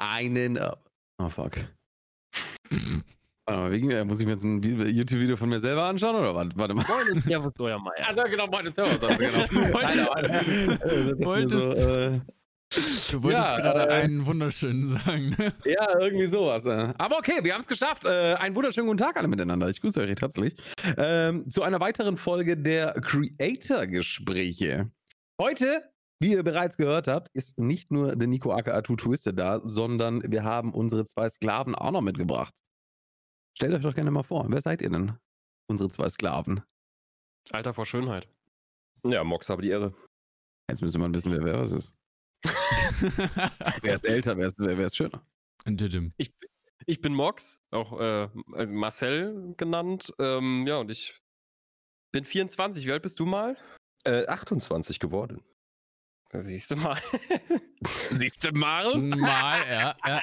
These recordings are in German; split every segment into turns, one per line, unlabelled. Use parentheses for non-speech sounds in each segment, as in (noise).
einen. Oh, fuck. (laughs) Warte mal, wegen, äh, muss ich mir jetzt ein YouTube-Video von mir selber anschauen oder was? Warte mal.
Moin, Servus, euer Meier.
Also genau, meine Servus. Also, genau. (laughs)
wolltest, wolltest, so, äh, du wolltest ja, gerade äh, einen wunderschönen sagen. Ne?
Ja, irgendwie sowas. Äh. Aber okay, wir haben es geschafft. Äh, einen wunderschönen guten Tag alle miteinander. Ich grüße euch recht herzlich ähm, zu einer weiteren Folge der Creator-Gespräche. Heute wie ihr bereits gehört habt, ist nicht nur der Nico aka Twisted da, sondern wir haben unsere zwei Sklaven auch noch mitgebracht. Stellt euch doch gerne mal vor, wer seid ihr denn? Unsere zwei Sklaven.
Alter vor Schönheit.
Ja, Mox habe die Ehre.
Jetzt müsste man wissen, wer wer was ist. (laughs) wer ist älter, wer ist, wer, wer ist schöner?
Ich, ich bin Mox, auch äh, Marcel genannt. Ähm, ja, und ich bin 24. Wie alt bist du mal?
Äh, 28 geworden.
Siehst du mal. (laughs)
Siehst du mal?
Mal, ja. ja.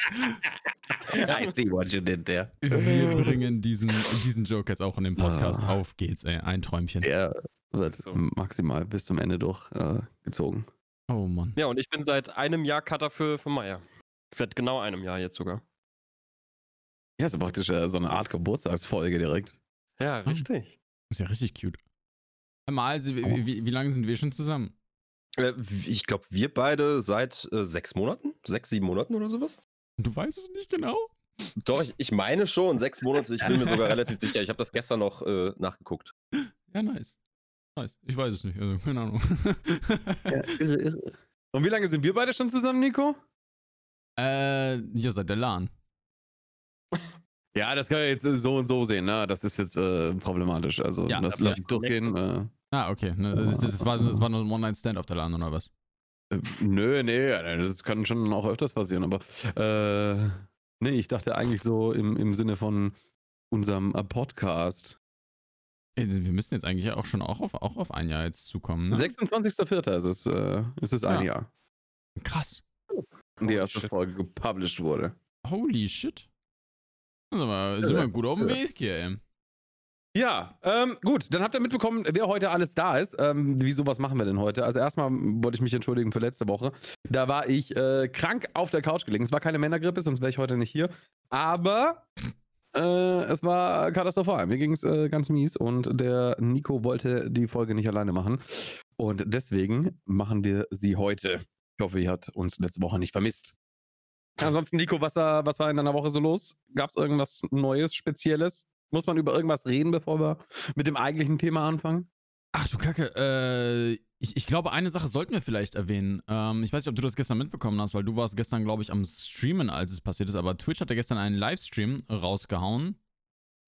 (laughs)
I see what you did there.
Wir bringen diesen, diesen Joke jetzt auch in den Podcast. Oh. Auf geht's, ey. Ein Träumchen.
Er wird so. maximal bis zum Ende durchgezogen.
Äh, oh Mann.
Ja, und ich bin seit einem Jahr Cutter für, für Meier. Seit genau einem Jahr jetzt sogar.
Ja, ist ja praktisch äh, so eine Art Geburtstagsfolge direkt.
Ja, richtig.
Ist ja richtig cute. Mal, wie, oh. wie, wie lange sind wir schon zusammen?
Äh, ich glaube, wir beide seit äh, sechs Monaten, sechs, sieben Monaten oder sowas.
Du weißt es nicht genau?
Doch, ich, ich meine schon, sechs Monate, ich bin mir sogar (laughs) relativ sicher. Ich habe das gestern noch äh, nachgeguckt.
Ja, nice. Nice. Ich weiß es nicht, also keine Ahnung.
ja, (laughs) irre, irre. Und wie lange sind wir beide schon zusammen, Nico?
Äh, ja, seit der LAN. (laughs)
Ja, das kann ich jetzt so und so sehen, ne? Das ist jetzt äh, problematisch. Also, ja, das lasse ich durchgehen. Äh.
Ah, okay. Ne, das, das, war, das war nur ein One-Night-Stand auf der LAN oder was?
Äh, nö, nee, das kann schon auch öfters passieren, aber äh, nee, ich dachte eigentlich so im, im Sinne von unserem äh, Podcast.
Wir müssen jetzt eigentlich auch schon auch auf, auch auf ein Jahr jetzt zukommen. Ne?
26.04. ist es, äh, ist es ein ja. Jahr.
Krass.
Die erste shit. Folge gepublished wurde.
Holy shit. Also, sind wir gut auf dem Weg hier, ey.
Ja, ähm, gut, dann habt ihr mitbekommen, wer heute alles da ist. Ähm, wieso, was machen wir denn heute? Also erstmal wollte ich mich entschuldigen für letzte Woche. Da war ich äh, krank auf der Couch gelegen. Es war keine Männergrippe, sonst wäre ich heute nicht hier. Aber äh, es war katastrophal. Mir ging es äh, ganz mies und der Nico wollte die Folge nicht alleine machen. Und deswegen machen wir sie heute. Ich hoffe, ihr habt uns letzte Woche nicht vermisst. Ansonsten, Nico, was, was war in deiner Woche so los? Gab es irgendwas Neues, Spezielles? Muss man über irgendwas reden, bevor wir mit dem eigentlichen Thema anfangen?
Ach du Kacke, äh, ich, ich glaube, eine Sache sollten wir vielleicht erwähnen. Ähm, ich weiß nicht, ob du das gestern mitbekommen hast, weil du warst gestern, glaube ich, am Streamen, als es passiert ist, aber Twitch hatte gestern einen Livestream rausgehauen,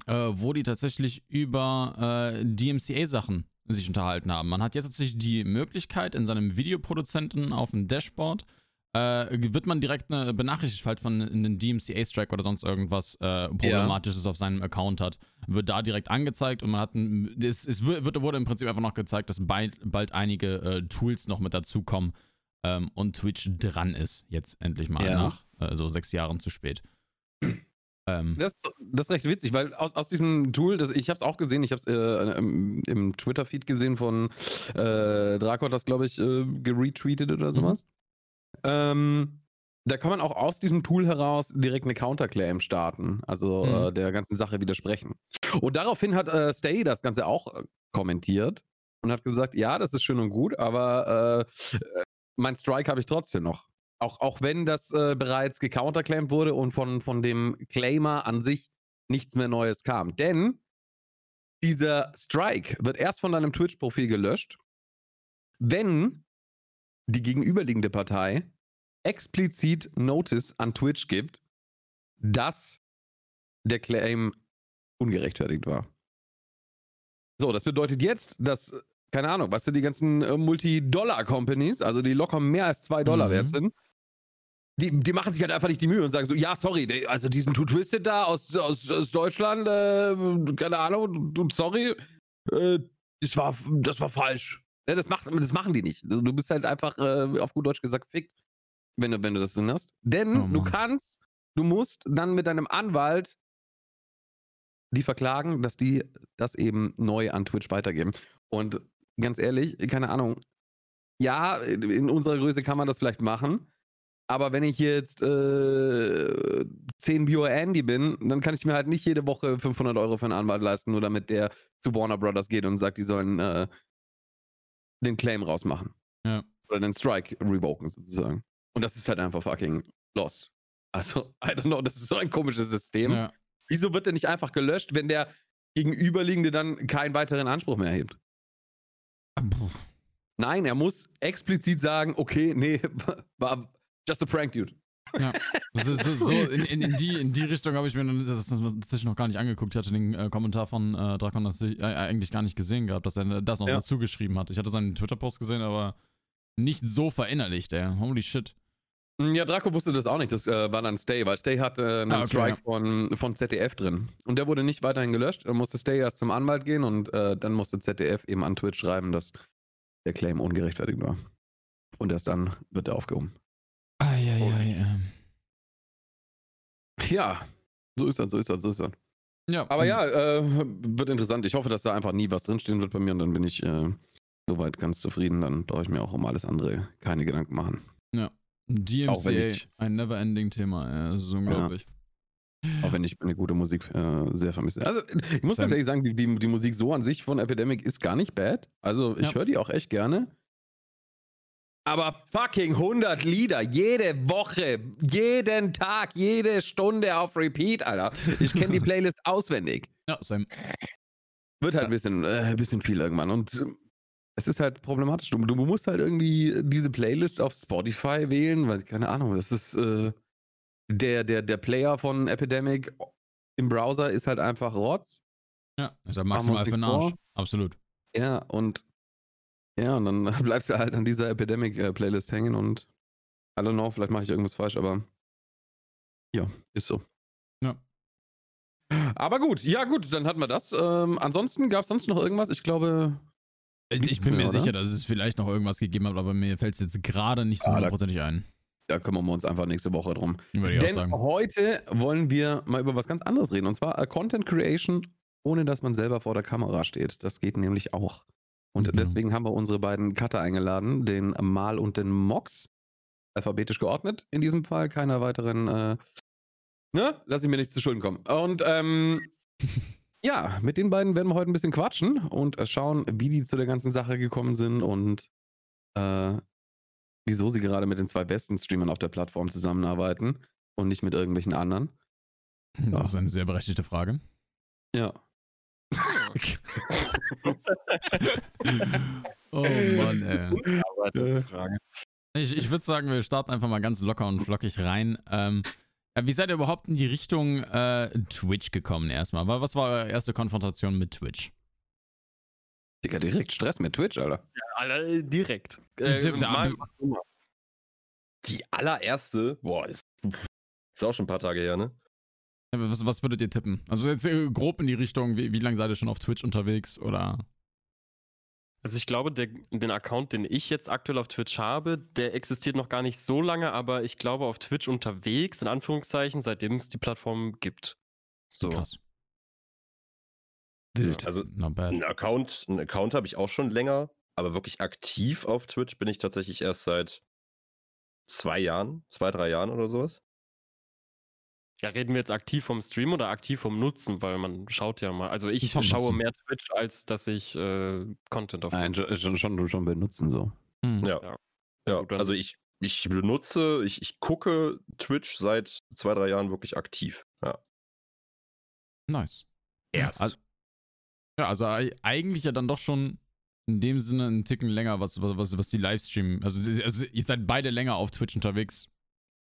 äh, wo die tatsächlich über äh, DMCA-Sachen sich unterhalten haben. Man hat jetzt tatsächlich die Möglichkeit, in seinem Videoproduzenten auf dem Dashboard äh, wird man direkt eine benachrichtigt, falls man einen DMCA-Strike oder sonst irgendwas äh, Problematisches ja. auf seinem Account hat, wird da direkt angezeigt und man hat ein, es, es wird, wurde im Prinzip einfach noch gezeigt, dass bald, bald einige äh, Tools noch mit dazukommen ähm, und Twitch dran ist, jetzt endlich mal ja. nach äh, so sechs Jahren zu spät.
Ähm. Das, das, ist recht witzig, weil aus, aus diesem Tool, das, ich habe es auch gesehen, ich habe es äh, im, im Twitter-Feed gesehen von äh, Drakor, das glaube ich äh, geretweetet oder mhm. sowas. Mhm. Ähm, da kann man auch aus diesem Tool heraus direkt eine Counterclaim starten, also mhm. äh, der ganzen Sache widersprechen. Und daraufhin hat äh, Stay das Ganze auch äh, kommentiert und hat gesagt, ja, das ist schön und gut, aber äh, mein Strike habe ich trotzdem noch. Auch, auch wenn das äh, bereits gecounterclaimed wurde und von, von dem Claimer an sich nichts mehr Neues kam. Denn dieser Strike wird erst von deinem Twitch-Profil gelöscht, wenn die gegenüberliegende Partei explizit Notice an Twitch gibt, dass der Claim ungerechtfertigt war. So, das bedeutet jetzt, dass, keine Ahnung, was sind die ganzen äh, Multi-Dollar-Companies, also die locker mehr als zwei Dollar mhm. wert sind, die, die, machen sich halt einfach nicht die Mühe und sagen so, ja, sorry, also diesen Two Twisted da aus, aus, aus Deutschland, äh, keine Ahnung, sorry, äh, das war, das war falsch. Ja, das, macht, das machen die nicht. Du bist halt einfach, äh, auf gut Deutsch gesagt, fickt, wenn du, wenn du das drin hast. Denn oh du kannst, du musst dann mit deinem Anwalt die verklagen, dass die das eben neu an Twitch weitergeben. Und ganz ehrlich, keine Ahnung, ja, in unserer Größe kann man das vielleicht machen, Aber wenn ich jetzt äh, 10 Bio Andy bin, dann kann ich mir halt nicht jede Woche 500 Euro für einen Anwalt leisten, nur damit der zu Warner Brothers geht und sagt, die sollen äh, den Claim rausmachen.
Ja.
Oder den Strike revoken sozusagen. Und das ist halt einfach fucking lost. Also, I don't know, das ist so ein komisches System.
Ja.
Wieso wird der nicht einfach gelöscht, wenn der Gegenüberliegende dann keinen weiteren Anspruch mehr erhebt?
Puh.
Nein, er muss explizit sagen, okay, nee, (laughs) war just a prank, dude.
Ja, (laughs) so, so, so in, in, in, die, in die Richtung habe ich mir das tatsächlich noch gar nicht angeguckt. Ich hatte den äh, Kommentar von äh, Drakon äh, eigentlich gar nicht gesehen gehabt, dass er das noch
Ja.
dazu geschrieben hat. Ich hatte seinen Twitter-Post gesehen, aber nicht so verinnerlicht, ey. Holy shit.
Hm, Ja, Draco wusste das auch nicht. Das äh, war dann Stay, weil Stay hat äh, einen
Ah, okay,
Strike
ja.
von, von ZDF drin. Und der wurde nicht weiterhin gelöscht. Dann musste Stay erst zum Anwalt gehen und äh, dann musste ZDF eben an Twitch schreiben, dass der Claim ungerechtfertigt war. Und erst dann wird er aufgehoben.
Eieiei. ähm.
Ja, so ist das, so ist das, so ist das.
Ja,
Aber ja, äh, wird interessant. Ich hoffe, dass da einfach nie was drinstehen wird bei mir und dann bin ich äh, soweit ganz zufrieden. Dann brauche ich mir auch um alles andere keine Gedanken machen. Wenn
DMCA,
ich-
ein never-ending Thema, ey. Das ist unglaublich.
Auch wenn ich meine gute Musik äh, sehr vermisse. Also, ich muss
Sam.
ganz ehrlich sagen, die, die, die Musik so an sich von Epidemic ist gar nicht bad. Also, ich
Ja.
höre die auch echt gerne. Aber fucking 100 Lieder, jede Woche, jeden Tag, jede Stunde auf Repeat, Alter. Ich kenne die Playlist (laughs) auswendig.
Ja, Sam.
Wird halt ein bisschen, äh, ein bisschen viel irgendwann. Und äh, es ist halt problematisch. Du, du musst halt irgendwie diese Playlist auf Spotify wählen, weil, keine Ahnung, das ist äh, der, der, der Player von Epidemic im Browser ist halt einfach Rotz.
Ja, ist
wir
maximal für den Arsch. Absolut.
Ja, und ja, und dann (laughs) bleibst du halt an dieser Epidemic-Playlist hängen und I don't know, vielleicht mache ich irgendwas falsch, aber ja, ist so.
Ja.
Aber gut, ja gut, dann hatten wir das. Ähm, ansonsten gab es sonst noch irgendwas? Ich glaube,
Ich, bin mir
oder?
sicher, dass es vielleicht noch irgendwas gegeben hat, aber mir fällt es jetzt gerade nicht so
Ah,
hundertprozentig ein.
da kümmern wir uns einfach nächste Woche drum. Denn heute wollen wir mal über was ganz anderes reden. Und zwar äh, Content Creation, ohne dass man selber vor der Kamera steht. Das geht nämlich auch. Und
Mhm.
deswegen haben wir unsere beiden Cutter eingeladen, den Mal und den Mox. Alphabetisch geordnet in diesem Fall. Keiner weiteren, äh, ne? Lass ich mir nichts zu Schulden kommen. Und ähm, (laughs) ja, mit den beiden werden wir heute ein bisschen quatschen und äh, schauen, wie die zu der ganzen Sache gekommen sind und äh, wieso sie gerade mit den zwei besten Streamern auf der Plattform zusammenarbeiten und nicht mit irgendwelchen anderen.
Das ist eine sehr berechtigte Frage.
Ja. (laughs) (laughs) (laughs)
oh Mann, ey.
Die.
Ich, ich würde sagen, wir starten einfach mal ganz locker und flockig rein. Ähm, ja, wie seid ihr überhaupt in die Richtung äh, Twitch gekommen erstmal? Wa- Was war eure erste Konfrontation mit Twitch?
Digga, direkt Stress mit Twitch, Alter.
Alter, äh, direkt. Äh, mal-
Die allererste, boah, ist, ist auch schon ein paar Tage her, ne?
Ja, Was, was würdet ihr tippen? Also jetzt äh, grob in die Richtung, wie, wie lange seid ihr schon auf Twitch unterwegs oder?
Also ich glaube, der, den Account, den ich jetzt aktuell auf Twitch habe, der existiert noch gar nicht so lange, aber ich glaube auf Twitch unterwegs, in Anführungszeichen, seitdem es die Plattform gibt. So.
Krass.
Wild.
Also
Not bad.
Ein Account, ein Account habe ich auch schon länger, aber wirklich aktiv auf Twitch bin ich tatsächlich erst seit zwei Jahren, zwei, drei Jahren oder sowas.
Ja, reden wir jetzt aktiv vom Stream oder aktiv vom Nutzen, weil man schaut ja mal. Also ich schaue
Nutzen.
mehr Twitch, als dass ich äh, Content auf
Nein, schon, schon, schon, benutzen so.
Hm.
Ja.
Ja.
Ja, also ich, ich benutze, ich, ich gucke Twitch seit zwei, drei Jahren wirklich aktiv. Ja.
Nice.
Erst.
Also, ja, also ei- eigentlich ja dann doch schon in dem Sinne einen Ticken länger, was, was, was die Livestream. Also, also ihr seid beide länger auf Twitch unterwegs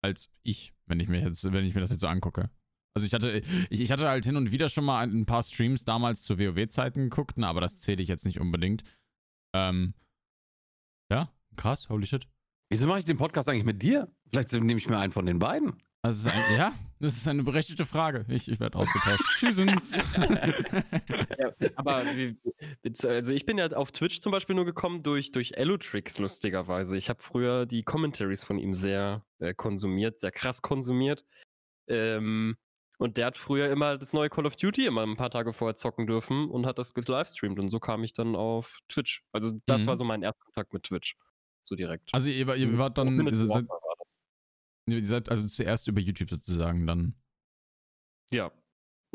als ich, wenn ich mir jetzt, wenn ich mir das jetzt so angucke. Also ich hatte, ich, ich hatte halt hin und wieder schon mal ein paar Streams damals zu WoW-Zeiten geguckt, na, aber das zähle ich jetzt nicht unbedingt. Ähm, ja, krass, holy shit.
Wieso mache ich den Podcast eigentlich mit dir? Vielleicht nehme ich mir einen von den beiden.
Also ein, ja, das ist eine berechtigte Frage. Ich, ich werde ausgetauscht. (laughs) Tschüssens.
Ja, aber also ich bin ja auf Twitch zum Beispiel nur gekommen durch, durch Elotrix, lustigerweise. Ich habe früher die Commentaries von ihm sehr äh, konsumiert, sehr krass konsumiert. Ähm, und der hat früher immer das neue Call of Duty immer ein paar Tage vorher zocken dürfen und hat das gelivestreamt. Und so kam ich dann auf Twitch. Also das
Mhm.
war so mein Erstkontakt mit Twitch. So direkt.
Also ihr, ihr wart dann, seid. Ihr seid also zuerst über YouTube sozusagen dann.
Ja.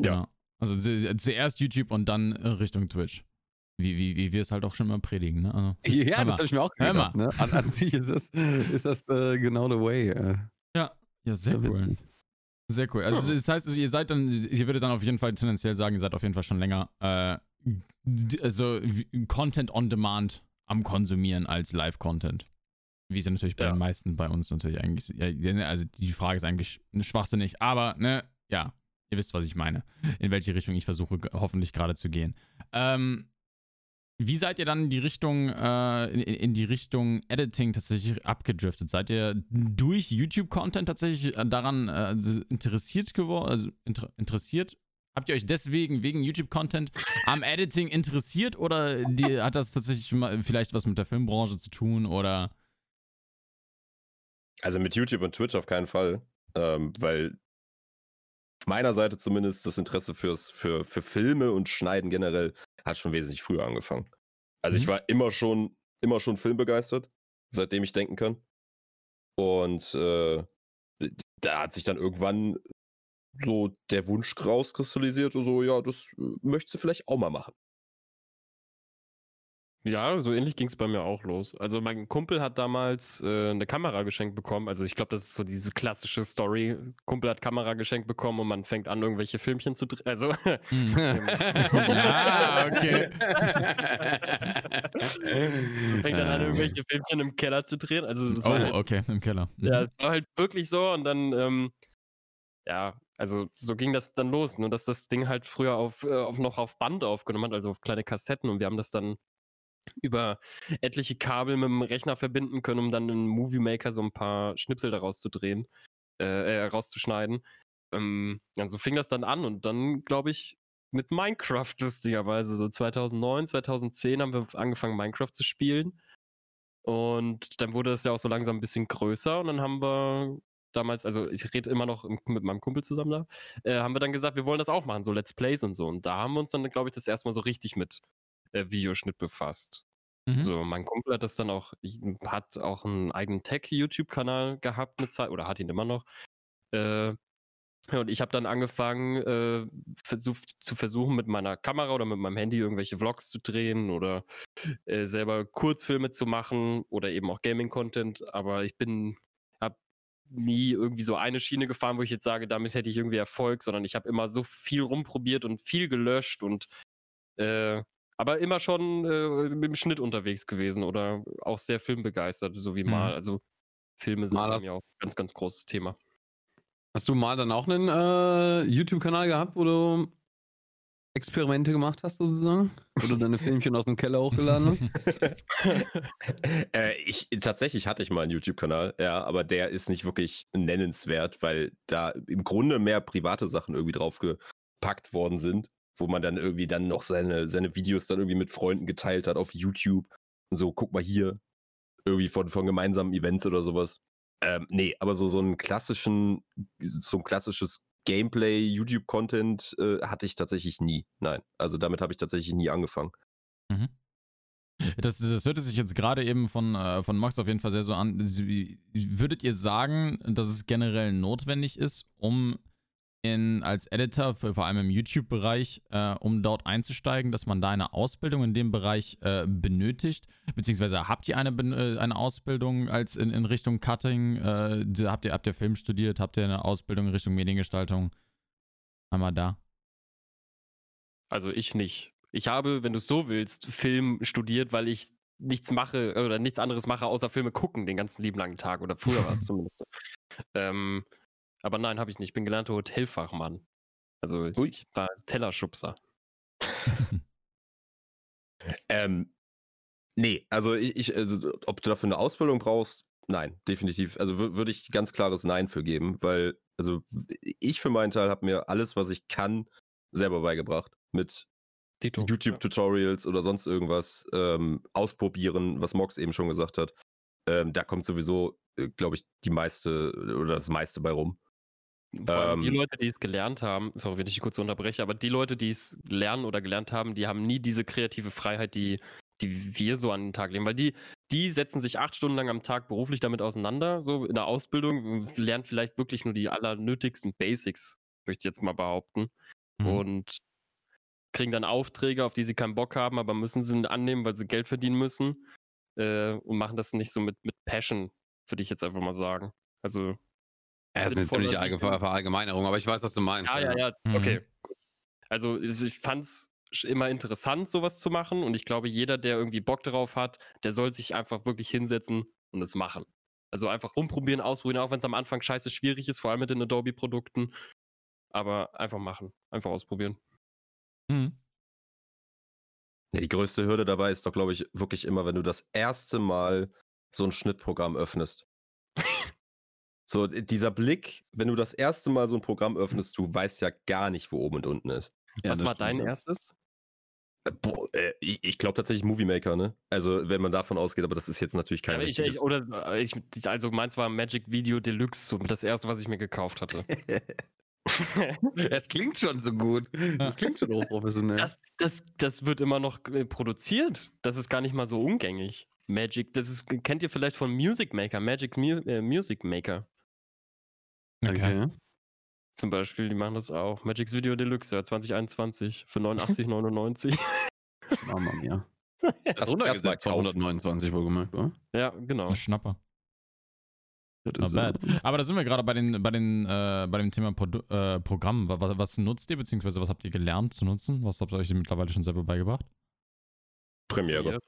Ja. Genau. Also zuerst YouTube und dann äh, Richtung Twitch. Wie, wie, wie wir es halt auch schon mal predigen, ne? Also,
ja, das habe ich mir auch gedacht, ne? An, an, sich ist das, ist das äh, genau the way. Äh.
Ja, ja, sehr cool. Sehr cool. Also das heißt, ihr seid dann, ihr würdet dann auf jeden Fall tendenziell sagen, ihr seid auf jeden Fall schon länger äh, also Content on Demand am Konsumieren als Live-Content. Wie es ja natürlich bei ja. den meisten bei uns natürlich eigentlich, ja, also die Frage ist eigentlich schwachsinnig, aber ne, ja, ihr wisst, was ich meine, in welche Richtung ich versuche hoffentlich gerade zu gehen. Ähm, wie seid ihr dann in die Richtung, äh, in, in, die Richtung Editing tatsächlich abgedriftet? Seid ihr durch YouTube-Content tatsächlich äh, daran äh, interessiert geworden, also inter interessiert? Habt ihr euch deswegen wegen YouTube-Content am Editing interessiert oder die, hat das tatsächlich vielleicht was mit der Filmbranche zu tun oder?
Also mit YouTube und Twitch auf keinen Fall, ähm, weil meiner Seite zumindest das Interesse fürs, für, für Filme und Schneiden generell hat schon wesentlich früher angefangen. Also mhm. ich war immer schon, immer schon filmbegeistert, seitdem ich denken kann. Und äh, da hat sich dann irgendwann so der Wunsch rauskristallisiert, so, ja, das äh, möchtest du vielleicht auch mal machen.
Ja, so ähnlich ging es bei mir auch los. Also mein Kumpel hat damals äh, eine Kamera geschenkt bekommen. Also ich glaube, das ist so diese klassische Story. Kumpel hat Kamera geschenkt bekommen und man fängt an, irgendwelche Filmchen zu drehen. Also. Hm. (laughs) (laughs) ah, okay. fängt dann an, irgendwelche Filmchen im Keller zu drehen. Also das
oh,
war halt,
okay, im Keller.
Ja, es war halt wirklich so und dann, ähm, ja, also so ging das dann los. Nur dass das Ding halt früher auf, äh, auf noch auf Band aufgenommen hat, also auf kleine Kassetten und wir haben das dann über etliche Kabel mit dem Rechner verbinden können, um dann in Movie Maker so ein paar Schnipsel daraus zu drehen, äh, äh rauszuschneiden. Ähm, ja, so fing das dann an und dann, glaube ich, mit Minecraft (laughs) lustigerweise. So 2009, 2010 haben wir angefangen, Minecraft zu spielen. Und dann wurde das ja auch so langsam ein bisschen größer und dann haben wir damals, also ich rede immer noch mit meinem Kumpel zusammen da, äh, haben wir dann gesagt, wir wollen das auch machen, so Let's Plays und so. Und da haben wir uns dann, glaube ich, das erstmal so richtig mit äh, Videoschnitt befasst. Mhm. So, mein Kumpel hat das dann auch, hat auch einen eigenen Tech-YouTube-Kanal gehabt eine Zeit, oder hat ihn immer noch. Äh, und ich habe dann angefangen, äh, versuch, zu versuchen, mit meiner Kamera oder mit meinem Handy irgendwelche Vlogs zu drehen oder äh, selber Kurzfilme zu machen oder eben auch Gaming-Content. Aber ich bin, habe nie irgendwie so eine Schiene gefahren, wo ich jetzt sage, damit hätte ich irgendwie Erfolg, sondern ich habe immer so viel rumprobiert und viel gelöscht und äh, aber immer schon äh, mit dem Schnitt unterwegs gewesen oder auch sehr filmbegeistert, so wie mhm. mal. Also Filme sind mir auch ein ganz, ganz großes Thema.
Hast du mal dann auch einen äh, YouTube-Kanal gehabt, wo du Experimente gemacht hast, sozusagen? Wo du deine Filmchen aus dem Keller hochgeladen hast? (laughs)
äh, ich, tatsächlich hatte ich mal einen YouTube-Kanal, ja, aber der ist nicht wirklich nennenswert, weil da im Grunde mehr private Sachen irgendwie draufgepackt worden sind wo man dann irgendwie dann noch seine, seine Videos dann irgendwie mit Freunden geteilt hat auf YouTube. Und so, guck mal hier, irgendwie von, von gemeinsamen Events oder sowas. Ähm, nee, aber so, so einen klassischen, so ein klassisches Gameplay, YouTube-Content äh, hatte ich tatsächlich nie. Nein. Also damit habe ich tatsächlich nie angefangen.
Mhm. Das, das hörte sich jetzt gerade eben von, äh, von Max auf jeden Fall sehr so an. Würdet ihr sagen, dass es generell notwendig ist, um in, als Editor, für, vor allem im YouTube-Bereich, äh, um dort einzusteigen, dass man da eine Ausbildung in dem Bereich äh, benötigt? Beziehungsweise habt ihr eine, äh, eine Ausbildung als in, in Richtung Cutting? Äh, habt, ihr, habt ihr Film studiert? Habt ihr eine Ausbildung in Richtung Mediengestaltung? Einmal da.
Also ich nicht. Ich habe, wenn du es so willst, Film studiert, weil ich nichts mache oder nichts anderes mache, außer Filme gucken den ganzen lieben langen Tag oder früher war es (laughs) zumindest so. Ähm, aber nein, habe ich nicht. Ich bin gelernter Hotelfachmann. Also Ui. ich war Tellerschubser. (laughs)
ähm, nee, also ich, ich also, ob du dafür eine Ausbildung brauchst, nein, definitiv. Also würde ich ganz klares Nein für geben, weil, also ich für meinen Teil habe mir alles, was ich kann, selber beigebracht. Mit YouTube-Tutorials oder sonst irgendwas ähm, ausprobieren, was Mox eben schon gesagt hat. Ähm, da kommt sowieso, äh, glaube ich, die meiste oder das meiste bei rum.
Vor allem die ähm. Leute, die es gelernt haben, sorry, wenn ich kurz unterbreche, aber die Leute, die es lernen oder gelernt haben, die haben nie diese kreative Freiheit, die die wir so an den Tag legen. Weil die, die setzen sich acht Stunden lang am Tag beruflich damit auseinander, so in der Ausbildung, lernen vielleicht wirklich nur die allernötigsten Basics, möchte ich jetzt mal behaupten. Mhm. Und kriegen dann Aufträge, auf die sie keinen Bock haben, aber müssen sie annehmen, weil sie Geld verdienen müssen. Äh, und machen das nicht so mit, mit Passion, würde ich jetzt einfach mal sagen. Also.
Ja, das ist natürlich eine Verallgemeinerung, aber ich weiß, was du meinst.
Ja, ja, ja, mhm. okay. Also ich fand es immer interessant, sowas zu machen. Und ich glaube, jeder, der irgendwie Bock darauf hat, der soll sich einfach wirklich hinsetzen und es machen. Also einfach rumprobieren, ausprobieren, auch wenn es am Anfang scheiße schwierig ist, vor allem mit den Adobe-Produkten. Aber einfach machen, einfach ausprobieren. Mhm.
Ja, die größte Hürde dabei ist doch, glaube ich, wirklich immer, wenn du das erste Mal so ein Schnittprogramm öffnest. So, dieser Blick, wenn du das erste Mal so ein Programm öffnest, du weißt ja gar nicht, wo oben und unten ist.
Ja, Was war dein erstes?
Äh, boah, äh, ich, ich glaube tatsächlich Movie Maker, ne? Also, wenn man davon ausgeht, aber das ist jetzt natürlich kein
ja, ich, ich, oder äh, ich, also meins war Magic Video Deluxe, so das erste, was ich mir gekauft hatte. (laughs) (laughs)
Es klingt schon so gut. Das klingt schon hochprofessionell.
Das, das, das wird immer noch produziert. Das ist gar nicht mal so umgängig. Magic, das ist, kennt ihr vielleicht von Music Maker, Magic Mu äh, Music Maker.
Okay.
Zum Beispiel, die machen das auch. Magic's Video Deluxe, ja, 2021 für 89,99.
Mama mia. Das runtergesetzt von 129 wohlgemerkt, oder?
Ja, genau.
Ein Schnapper. Not bad. Aber da sind wir gerade bei, den, bei, den, äh, bei dem Thema Pro äh, Programm. Was, was, nutzt ihr, beziehungsweise was habt ihr gelernt zu nutzen? Was habt ihr euch mittlerweile schon selber beigebracht?
Premiere.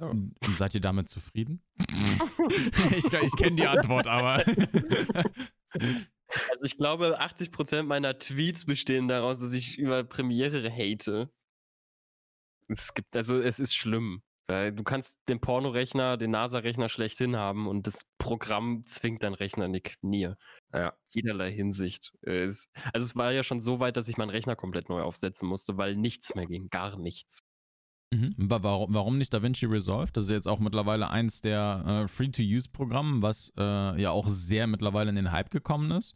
Oh. Seid ihr damit zufrieden? (laughs) ich ich kenne die Antwort, aber. (laughs)
also ich glaube, 80% meiner Tweets bestehen daraus, dass ich über Premiere hate. Es gibt, also es ist schlimm. Du kannst den Pornorechner, den NASA-Rechner schlechthin haben und das Programm zwingt deinen Rechner in die Knie. Ja. Jederlei Hinsicht. also es war ja schon so weit, dass ich meinen Rechner komplett neu aufsetzen musste, weil nichts mehr ging. Gar nichts.
Mhm. Warum, warum nicht DaVinci Resolve? Das ist jetzt auch mittlerweile eins der äh, Free-to-Use-Programme, was äh, ja auch sehr mittlerweile in den Hype gekommen ist.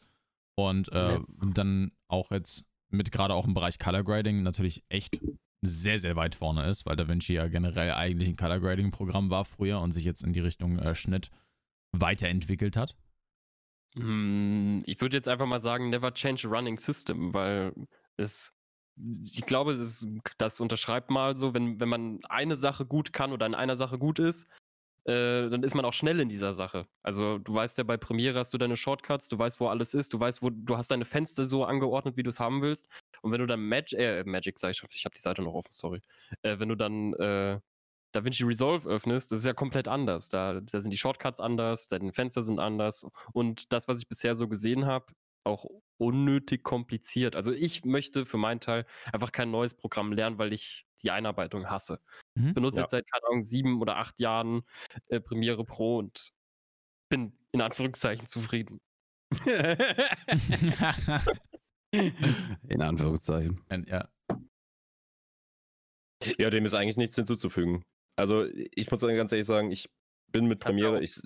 Und äh, ja. dann auch jetzt mit gerade auch im Bereich Color Grading natürlich echt sehr, sehr weit vorne ist, weil DaVinci ja generell eigentlich ein Color Grading Programm war früher und sich jetzt in die Richtung äh, Schnitt weiterentwickelt hat?
Hm, ich würde jetzt einfach mal sagen, never change a running system, weil es, ich glaube, das, das unterschreibt mal so, wenn, wenn man eine Sache gut kann oder in einer Sache gut ist, äh, dann ist man auch schnell in dieser Sache. Also du weißt ja, bei Premiere hast du deine Shortcuts, du weißt, wo alles ist, du weißt, wo du hast deine Fenster so angeordnet, wie du es haben willst. Und wenn du dann Mag äh, Magic, sag ich, ich habe die Seite noch offen, sorry. Äh, wenn du dann äh, DaVinci Resolve öffnest, das ist ja komplett anders. Da, da sind die Shortcuts anders, deine Fenster sind anders. Und das, was ich bisher so gesehen habe, auch unnötig kompliziert. Also ich möchte für meinen Teil einfach kein neues Programm lernen, weil ich die Einarbeitung hasse. Mhm. Ich benutze ja. jetzt seit, keine Ahnung, sieben oder acht Jahren äh, Premiere Pro und bin in Anführungszeichen zufrieden. (laughs)
in Anführungszeichen.
Ja.
Ja, dem ist eigentlich nichts hinzuzufügen. Also ich muss ganz ehrlich sagen, ich bin mit Premiere. Ich,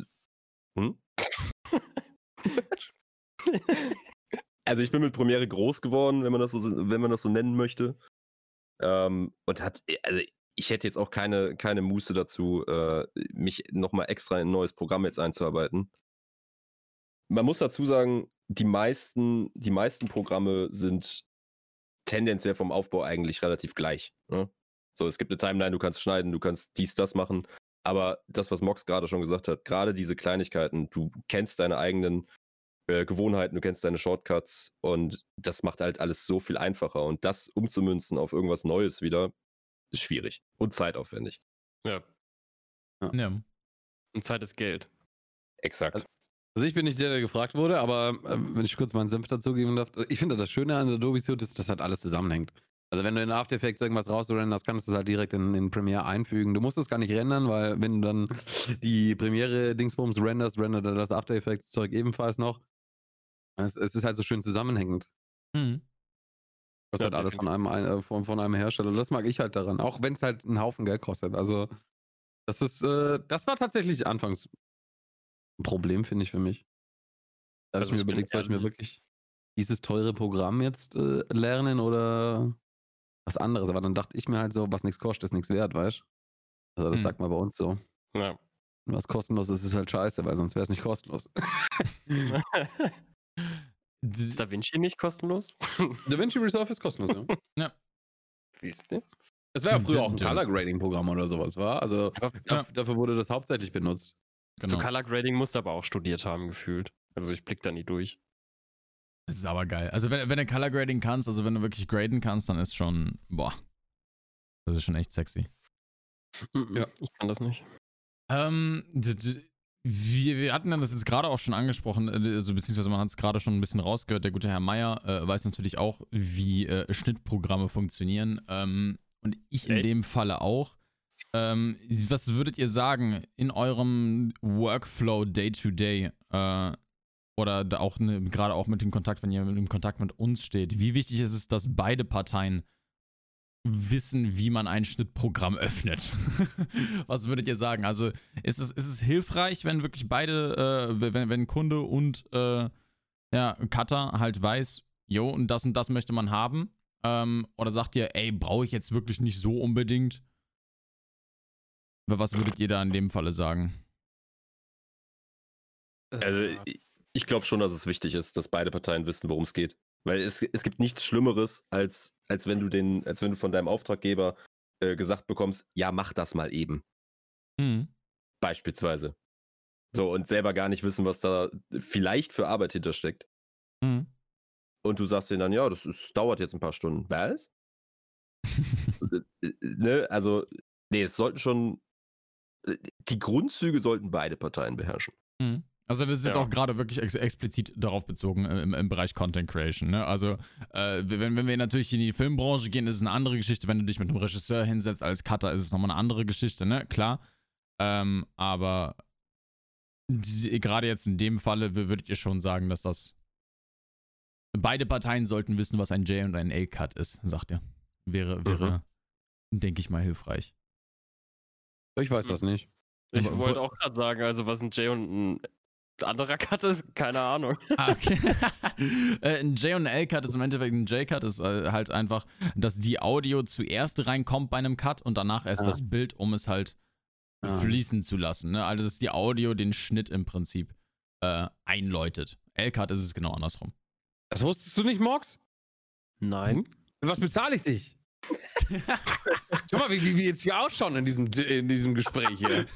hm? (laughs) also ich bin mit Premiere groß geworden, wenn man das so, wenn man das so nennen möchte. Ähm, und hat, also ich hätte jetzt auch keine, keine Muße dazu, äh, mich nochmal extra in ein neues Programm jetzt einzuarbeiten. Man muss dazu sagen, die meisten, die meisten Programme sind tendenziell vom Aufbau eigentlich relativ gleich. Ne? So, es gibt eine Timeline, du kannst schneiden, du kannst dies, das machen. Aber das, was Mox gerade schon gesagt hat, gerade diese Kleinigkeiten, du kennst deine eigenen äh, Gewohnheiten, du kennst deine Shortcuts und das macht halt alles so viel einfacher. Und das umzumünzen auf irgendwas Neues wieder, ist schwierig und zeitaufwendig.
Ja.
Ja. ja.
Und Zeit ist Geld.
Exakt.
Also, also ich bin nicht der, der gefragt wurde, aber äh, wenn ich kurz meinen Senf dazugeben darf, ich finde das Schöne an Adobe Suite ist, dass halt alles zusammenhängt. Also wenn du in After Effects irgendwas rausrenderst, kannst du es halt direkt in, in Premiere einfügen. Du musst es gar nicht rendern, weil wenn du dann (laughs) die Premiere Dingsbums renderst, rendert er das After Effects Zeug ebenfalls noch. Es, es ist halt so schön zusammenhängend. Mhm. Das ja, halt alles von einem, äh, von, von einem Hersteller. Das mag ich halt daran. Auch wenn es halt einen Haufen Geld kostet. Also, das ist, äh, das war tatsächlich anfangs ein Problem, finde ich, für mich. Da habe also ich mir überlegt, soll ich mir wirklich dieses teure Programm jetzt äh, lernen oder was anderes. Aber dann dachte ich mir halt so, was nichts kostet, ist nichts wert, weißt du? Also das
Hm.
sagt man bei uns so.
Ja.
Was kostenlos ist, ist halt scheiße, weil sonst wäre es nicht kostenlos. (laughs) (laughs) (laughs)
ist Da Vinci nicht kostenlos?
DaVinci Resolve ist kostenlos, ja. (laughs)
Siehst du?
Es war ja früher auch ein
Ja.
Color Grading Programm oder sowas, war? Also
Ja.
daf- dafür wurde das hauptsächlich benutzt.
Genau.
Für Color Grading musst du aber auch studiert haben, gefühlt. Also ich blick da nie durch.
Das ist aber geil. Also wenn, wenn du Color Grading kannst, also wenn du wirklich graden kannst, dann ist schon, boah. Das ist schon echt sexy.
Ja.
Ich kann das nicht.
Ähm, wir, wir hatten das jetzt gerade auch schon angesprochen, äh, also beziehungsweise man hat es gerade schon ein bisschen rausgehört. Der gute Herr Meier äh, weiß natürlich auch, wie äh, Schnittprogramme funktionieren. Ähm, und ich in
Echt?
dem Falle auch. Ähm, was würdet ihr sagen in eurem Workflow day to day äh, oder auch ne, gerade auch mit dem Kontakt, wenn ihr im Kontakt mit uns steht? Wie wichtig ist es, dass beide Parteien wissen, wie man ein Schnittprogramm öffnet? (laughs) Was würdet ihr sagen? Also ist es, ist es hilfreich, wenn wirklich beide, äh, wenn, wenn Kunde und äh, ja, Cutter halt weiß, jo, und das und das möchte man haben? Ähm, oder sagt ihr, ey, brauche ich jetzt wirklich nicht so unbedingt? Was würdet ihr da in dem Falle sagen?
Also ich glaube schon, dass es wichtig ist, dass beide Parteien wissen, worum es geht. Weil es, es gibt nichts Schlimmeres, als, als wenn du den, als wenn du von deinem Auftraggeber äh, gesagt bekommst, ja, mach das mal eben.
Hm.
Beispielsweise. So, und selber gar nicht wissen, was da vielleicht für Arbeit hintersteckt.
Hm.
Und du sagst denen dann, ja, das, ist, dauert jetzt ein paar Stunden. Was? (laughs) Äh, äh, ne? Also, nee, es sollten schon. äh, Die Grundzüge sollten beide Parteien beherrschen.
Mhm. Also das ist jetzt
Ja.
auch gerade wirklich ex explizit darauf bezogen äh, im, im Bereich Content Creation. Ne? Also äh, wenn, wenn wir natürlich in die Filmbranche gehen, ist es eine andere Geschichte. Wenn du dich mit einem Regisseur hinsetzt als Cutter, ist es nochmal eine andere Geschichte, ne? Klar. Ähm, aber gerade jetzt in dem Falle wür- würdet ihr schon sagen, dass das beide Parteien sollten wissen, was ein J und ein A-Cut ist, sagt ihr. Wäre, wäre, denke ich mal, hilfreich.
Ich weiß das nicht.
Ich wollte
wo-
auch gerade sagen, also was ein J und ein anderer Cut ist, keine Ahnung.
Ah, okay. (laughs) Äh, ein J und ein L-Cut ist im Endeffekt ein J-Cut, ist äh, halt einfach, dass die Audio zuerst reinkommt bei einem Cut und danach erst
Ah.
das Bild, um es halt
Ah.
fließen zu lassen. Ne? Also, dass die Audio den Schnitt im Prinzip äh, einläutet. L-Cut ist es genau andersrum.
Das wusstest du nicht, Mox?
Nein.
Für was bezahle ich dich? (laughs) Schau mal, wie, wie wir jetzt hier ausschauen in diesem, in diesem Gespräch hier.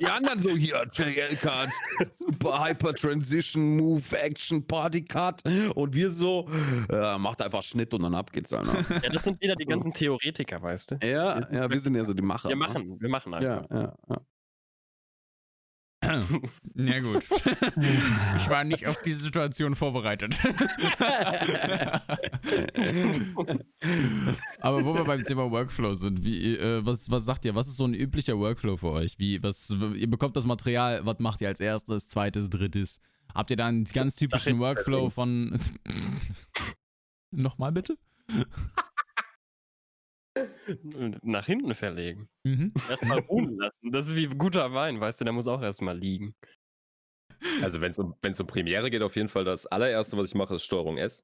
Die anderen so hier, JL Cut, Super Hyper Transition, Move, Action, Party Cut. Und wir so, äh, macht einfach Schnitt und dann ab geht's dann. Ne?
Ja, das sind wieder die ganzen Theoretiker, weißt du?
Ja, ja, wir sind ja so die Macher.
Wir
ne?
machen, wir machen einfach.
ja, ja.
Ja, gut. ich war nicht auf diese Situation vorbereitet. Aber wo wir beim Thema Workflow sind, wie, äh, was, was sagt ihr? Was ist so ein üblicher Workflow für euch? Wie, was, ihr bekommt das Material, was macht ihr als erstes, zweites, drittes? Habt ihr da einen ganz typischen Workflow von. (laughs) Nochmal bitte? (laughs)
Nach hinten verlegen.
Mhm.
Erstmal ruhen (laughs) lassen. Das ist wie guter Wein, weißt du, der muss auch erstmal liegen.
Also, wenn es um, wenn's um Premiere geht, auf jeden Fall das allererste, was ich mache, ist Steuerung S.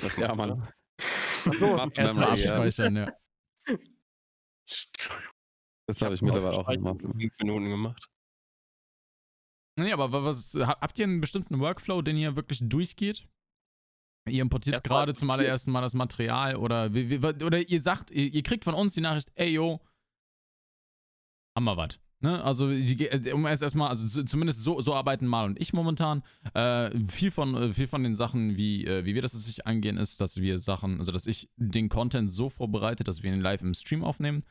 Was
Ja,
machst du
Mann. Macht
Erstmal abspeichern, ja.
Das habe ich mittlerweile auch gemacht.
fünf Minuten gemacht.
Nee, aber wa- was, ha- habt ihr einen bestimmten Workflow, den ihr wirklich durchgeht? Ihr importiert gerade zum allerersten Mal das Material oder, oder ihr sagt, ihr, ihr kriegt von uns die Nachricht, ey yo, haben wir was. Ne? Also, die, äh, um erst erstmal, also zu- zumindest so, so arbeiten Mal und ich momentan. Äh, viel, von, äh, viel von den Sachen, wie, äh, wie wir das sich angehen, ist, dass wir Sachen, also dass ich den Content so vorbereite, dass wir ihn live im Stream aufnehmen.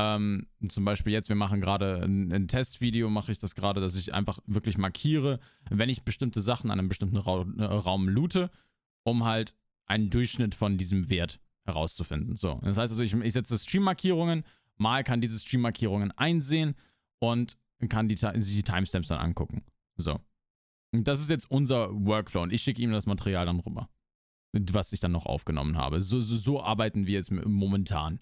Ähm, zum Beispiel jetzt, wir machen gerade ein, ein Testvideo, mache ich das gerade, dass ich einfach wirklich markiere, wenn ich bestimmte Sachen an einem bestimmten Ra Raum loote, um halt einen Durchschnitt von diesem Wert herauszufinden. So, das heißt also, ich, ich setze Stream-Markierungen, mal kann diese Stream-Markierungen einsehen und kann die, die Timestamps dann angucken. So. Und das ist jetzt unser Workflow und ich schicke ihm das Material dann rüber, was ich dann noch aufgenommen habe. So, so, so arbeiten wir jetzt momentan.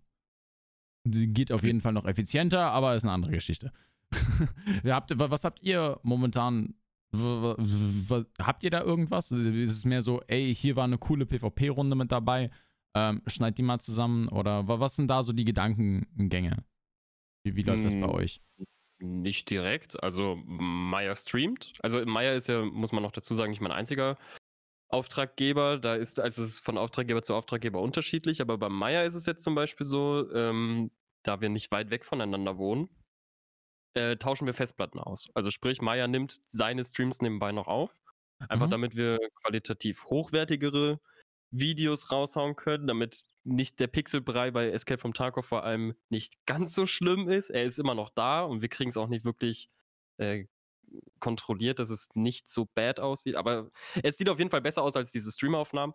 Geht auf jeden Fall noch effizienter, aber ist eine andere Geschichte. (laughs) Habt, wa- was habt ihr momentan? Habt ihr da irgendwas? Ist es mehr so, ey, hier war eine coole PvP-Runde mit dabei? ähm, schneid die mal zusammen oder was sind da so die Gedankengänge? Wie, wie läuft das bei hm, euch?
Nicht direkt. Also Maya streamt. Also Maya ist ja, muss man noch dazu sagen, nicht mein einziger Auftraggeber. Da ist also es ist von Auftraggeber zu Auftraggeber unterschiedlich. Aber bei Maya ist es jetzt zum Beispiel so, ähm, da wir nicht weit weg voneinander wohnen, äh, tauschen wir Festplatten aus. Also sprich, Maya nimmt seine Streams nebenbei noch auf. Einfach mhm. damit wir qualitativ hochwertigere Videos raushauen können, damit nicht der Pixelbrei bei Escape from Tarkov vor allem nicht ganz so schlimm ist. Er ist immer noch da und wir kriegen es auch nicht wirklich äh, kontrolliert, dass es nicht so bad aussieht. Aber es sieht auf jeden Fall besser aus als diese Streamaufnahmen.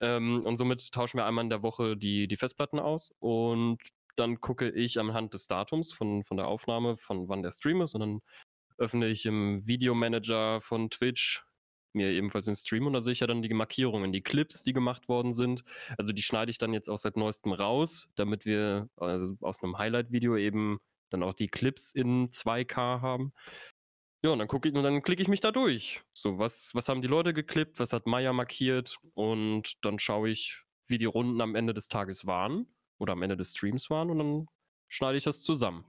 Ähm, und somit tauschen wir einmal in der Woche die, die Festplatten aus und dann gucke ich anhand des Datums von, von der Aufnahme, von wann der Stream ist und dann öffne ich im Videomanager von Twitch mir ebenfalls den Stream und da sehe ich ja dann die Markierungen, die Clips, die gemacht worden sind. Also die schneide ich dann jetzt auch seit neuestem raus, damit wir also aus einem Highlight-Video eben dann auch die Clips in 2K haben. Ja, und dann gucke ich und dann klicke ich mich da durch. So, was, was haben die Leute geklippt, was hat Maya markiert und dann schaue ich, wie die Runden am Ende des Tages waren oder am Ende des Streams waren und dann schneide ich das zusammen.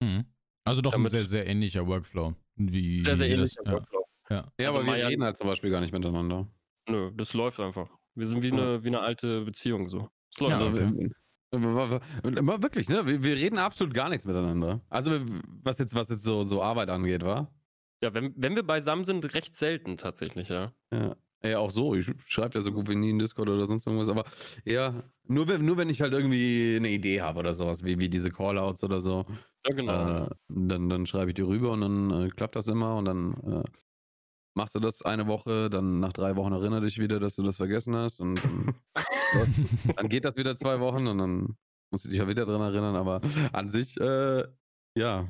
Mhm. Also doch Damit ein sehr, sehr ähnlicher Workflow. Wie,
sehr, sehr ähnlicher
das,
Workflow.
Ja, ja also aber wir reden halt zum Beispiel gar nicht miteinander.
Nö, das läuft einfach. Wir sind wie, ja. eine, wie eine alte Beziehung so.
Es läuft ja, okay. Aber wirklich, ne? Wir, wir, reden absolut gar nichts miteinander. Also, was jetzt, was jetzt so, so Arbeit angeht, wa?
Ja, wenn, wenn wir beisammen sind, recht selten tatsächlich, ja.
Ja. Ja, auch so. Ich schreibe ja so gut wie nie in Discord oder sonst irgendwas, aber ja, nur, wenn, nur wenn ich halt irgendwie eine Idee habe oder sowas, wie, wie diese Callouts oder so.
Ja, genau.
Äh, dann dann schreibe ich die rüber und dann äh, klappt das immer und dann äh, machst du das eine Woche, dann nach drei Wochen erinnere dich wieder, dass du das vergessen hast und dann, (laughs) dann geht das wieder zwei Wochen und dann musst du dich ja wieder dran erinnern, aber an sich, äh, ja,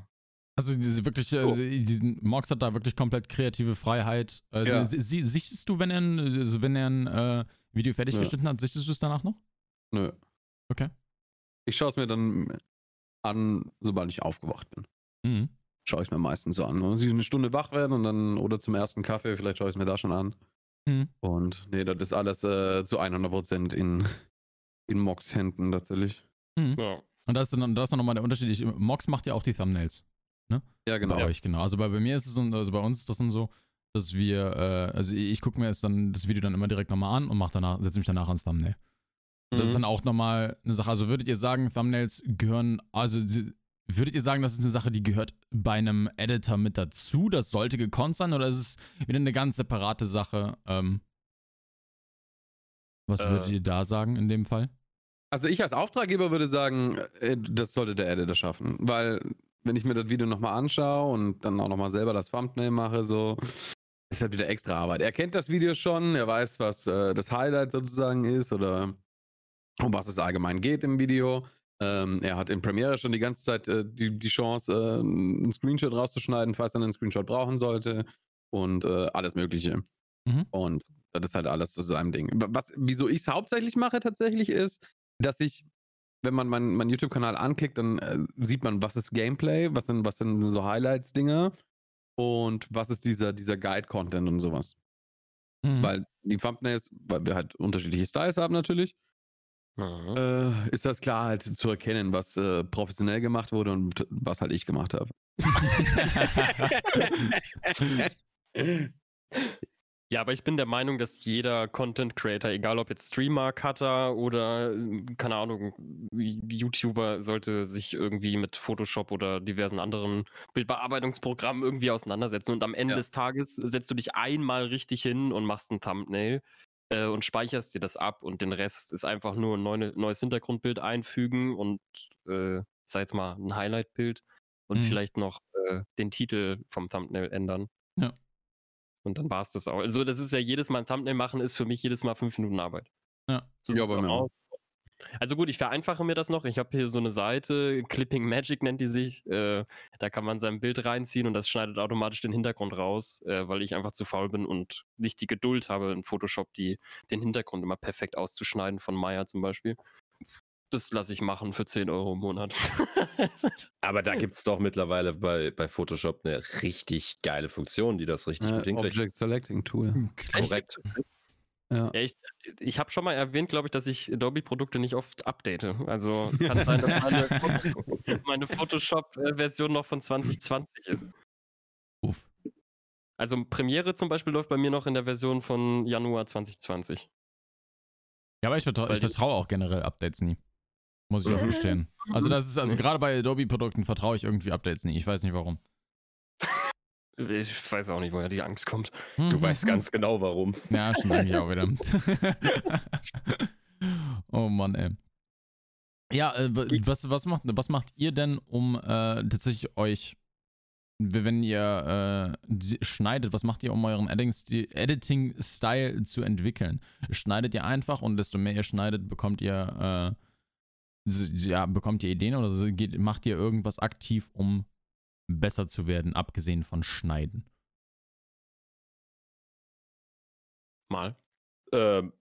also diese wirklich, oh. die, Mox hat da wirklich komplett kreative Freiheit. Also, ja. sie, sichtest du, wenn er ein, also wenn er ein äh, Video fertig Nö. geschnitten hat, sichtest du es danach noch?
Nö.
Okay.
Ich schaue es mir dann an, sobald ich aufgewacht bin. Mhm. Schaue ich mir meistens so an. Muss ich eine Stunde wach werden und dann, oder zum ersten Kaffee, vielleicht schaue ich es mir da schon an. Mhm. Und nee, das ist alles äh, zu 100% in, in Mox Händen tatsächlich.
Mhm. Ja. Und da ist dann, da ist dann nochmal der Unterschied. Ich, Mox macht ja auch die Thumbnails. Ne?
Ja, genau.
Bei euch, genau. Also bei, bei mir ist es, also bei uns ist das dann so, dass wir, äh, also ich, ich gucke mir jetzt dann das Video dann immer direkt nochmal an und mache danach, setze mich danach ans Thumbnail. Mhm. Das ist mhm. dann auch nochmal eine Sache. Also würdet ihr sagen, Thumbnails gehören, also würdet ihr sagen, das ist eine Sache, die gehört bei einem Editor mit dazu? Das sollte gekonnt sein oder ist es wieder eine ganz separate Sache? Ähm, was äh, würdet ihr da sagen in dem Fall?
Also ich als Auftraggeber würde sagen, äh, das sollte der Editor schaffen, weil wenn ich mir das Video nochmal anschaue und dann auch nochmal selber das Thumbnail mache, so, ist halt wieder extra Arbeit. Er kennt das Video schon, er weiß, was äh, das Highlight sozusagen ist oder um was es allgemein geht im Video. Ähm, er hat in Premiere schon die ganze Zeit äh, die, die Chance, äh, einen Screenshot rauszuschneiden, falls er einen Screenshot brauchen sollte und äh, alles Mögliche. Mhm. Und das ist halt alles zu seinem Ding. Was, wieso ich es hauptsächlich mache tatsächlich ist, dass ich wenn man meinen mein YouTube-Kanal anklickt, dann äh, sieht man, was ist Gameplay, was sind, was sind so Highlights-Dinge und was ist dieser, dieser Guide-Content und sowas. Mhm. Weil die Thumbnails, weil wir halt unterschiedliche Styles haben natürlich, mhm. äh, ist das klar halt zu erkennen, was äh, professionell gemacht wurde und was halt ich gemacht habe. (laughs) (laughs)
Ja, aber ich bin der Meinung, dass jeder Content Creator, egal ob jetzt Streamer, Cutter oder, keine Ahnung, YouTuber, sollte sich irgendwie mit Photoshop oder diversen anderen Bildbearbeitungsprogrammen irgendwie auseinandersetzen. Und am Ende ja. des Tages setzt du dich einmal richtig hin und machst ein Thumbnail äh, und speicherst dir das ab und den Rest ist einfach nur ein neue, neues Hintergrundbild einfügen und, äh, sag jetzt mal, ein Highlight-Bild und mhm. vielleicht noch äh, den Titel vom Thumbnail ändern.
Ja.
Und dann war es das auch. Also, das ist ja jedes Mal ein Thumbnail machen, ist für mich jedes Mal fünf Minuten Arbeit.
Ja,
so ja, bei mir auch. Also gut, ich vereinfache mir das noch. Ich habe hier so eine Seite, Clipping Magic nennt die sich. Äh, da kann man sein Bild reinziehen und das schneidet automatisch den Hintergrund raus, äh, weil ich einfach zu faul bin und nicht die Geduld habe, in Photoshop die, den Hintergrund immer perfekt auszuschneiden, von Maya zum Beispiel das lasse ich machen für 10 Euro im Monat. (laughs)
Aber da gibt es doch mittlerweile bei, bei Photoshop eine richtig geile Funktion, die das richtig
äh, Object Selecting Tool.
Korrekt.
Ja. ja ich ich habe schon mal erwähnt, glaube ich, dass ich Adobe-Produkte nicht oft update. Also es kann sein, dass meine, (laughs) meine Photoshop-Version noch von 2020 ist. Uff. Also Premiere zum Beispiel läuft bei mir noch in der Version von Januar 2020.
Ja, aber ich, vertra ich vertraue auch generell Updates nie. Muss ich auch gestehen. Also das ist, also gerade bei Adobe-Produkten vertraue ich irgendwie Updates nie. Ich weiß nicht warum.
Ich weiß auch nicht, woher die Angst kommt.
Du mhm. weißt ganz genau warum.
Ja, stimmt eigentlich auch wieder. (laughs) oh Mann, ey. Ja, äh, was, was, macht, was macht ihr denn, um äh, tatsächlich euch, wenn ihr äh, schneidet, was macht ihr, um euren Editing-Style zu entwickeln? Schneidet ihr einfach und desto mehr ihr schneidet, bekommt ihr, äh, ja, bekommt ihr Ideen oder geht, macht ihr irgendwas aktiv, um besser zu werden, abgesehen von Schneiden?
Mal.
Ähm,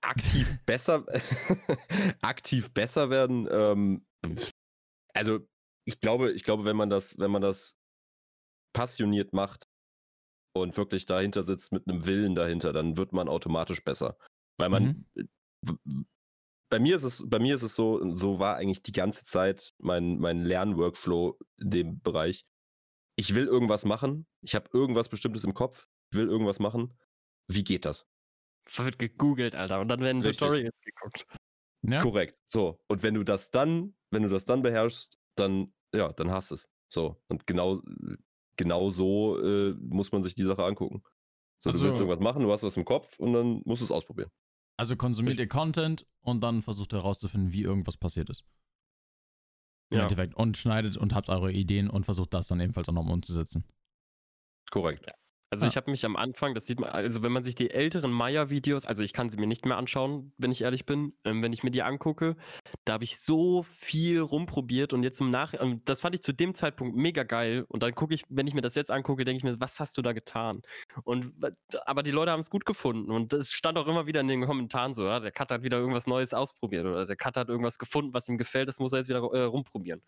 aktiv (laughs) besser, (laughs) aktiv besser werden. Ähm, also ich glaube, ich glaube, wenn man das, wenn man das passioniert macht und wirklich dahinter sitzt mit einem Willen dahinter, dann wird man automatisch besser, weil man mhm bei mir ist es, bei mir ist es so, so war eigentlich die ganze Zeit mein, mein Lernworkflow in dem Bereich. Ich will irgendwas machen, ich habe irgendwas Bestimmtes im Kopf, ich will irgendwas machen. Wie geht das?
Wird gegoogelt, Alter, und dann werden Tutorials geguckt.
Ja? Korrekt. So. Und wenn du das dann, wenn du das dann beherrschst, dann, ja, dann hast es. So. Und genau, genau so äh, muss man sich die Sache angucken. So, also, du willst irgendwas machen, du hast was im Kopf und dann musst du es ausprobieren.
Also konsumiert ihr Content und dann versucht ihr herauszufinden, wie irgendwas passiert ist. Im ja. Endeffekt. Und schneidet und habt eure Ideen und versucht das dann ebenfalls auch nochmal umzusetzen.
Korrekt.
Also ja. ich habe mich am Anfang, das sieht man, also wenn man sich die älteren Maya-Videos, also ich kann sie mir nicht mehr anschauen, wenn ich ehrlich bin, ähm, wenn ich mir die angucke, da habe ich so viel rumprobiert und jetzt im Nachhinein, das fand ich zu dem Zeitpunkt mega geil und dann gucke ich, wenn ich mir das jetzt angucke, denke ich mir, was hast du da getan? Und aber die Leute haben es gut gefunden und es stand auch immer wieder in den Kommentaren so, ja, der Cut hat wieder irgendwas Neues ausprobiert oder der Cut hat irgendwas gefunden, was ihm gefällt, das muss er jetzt wieder äh, rumprobieren.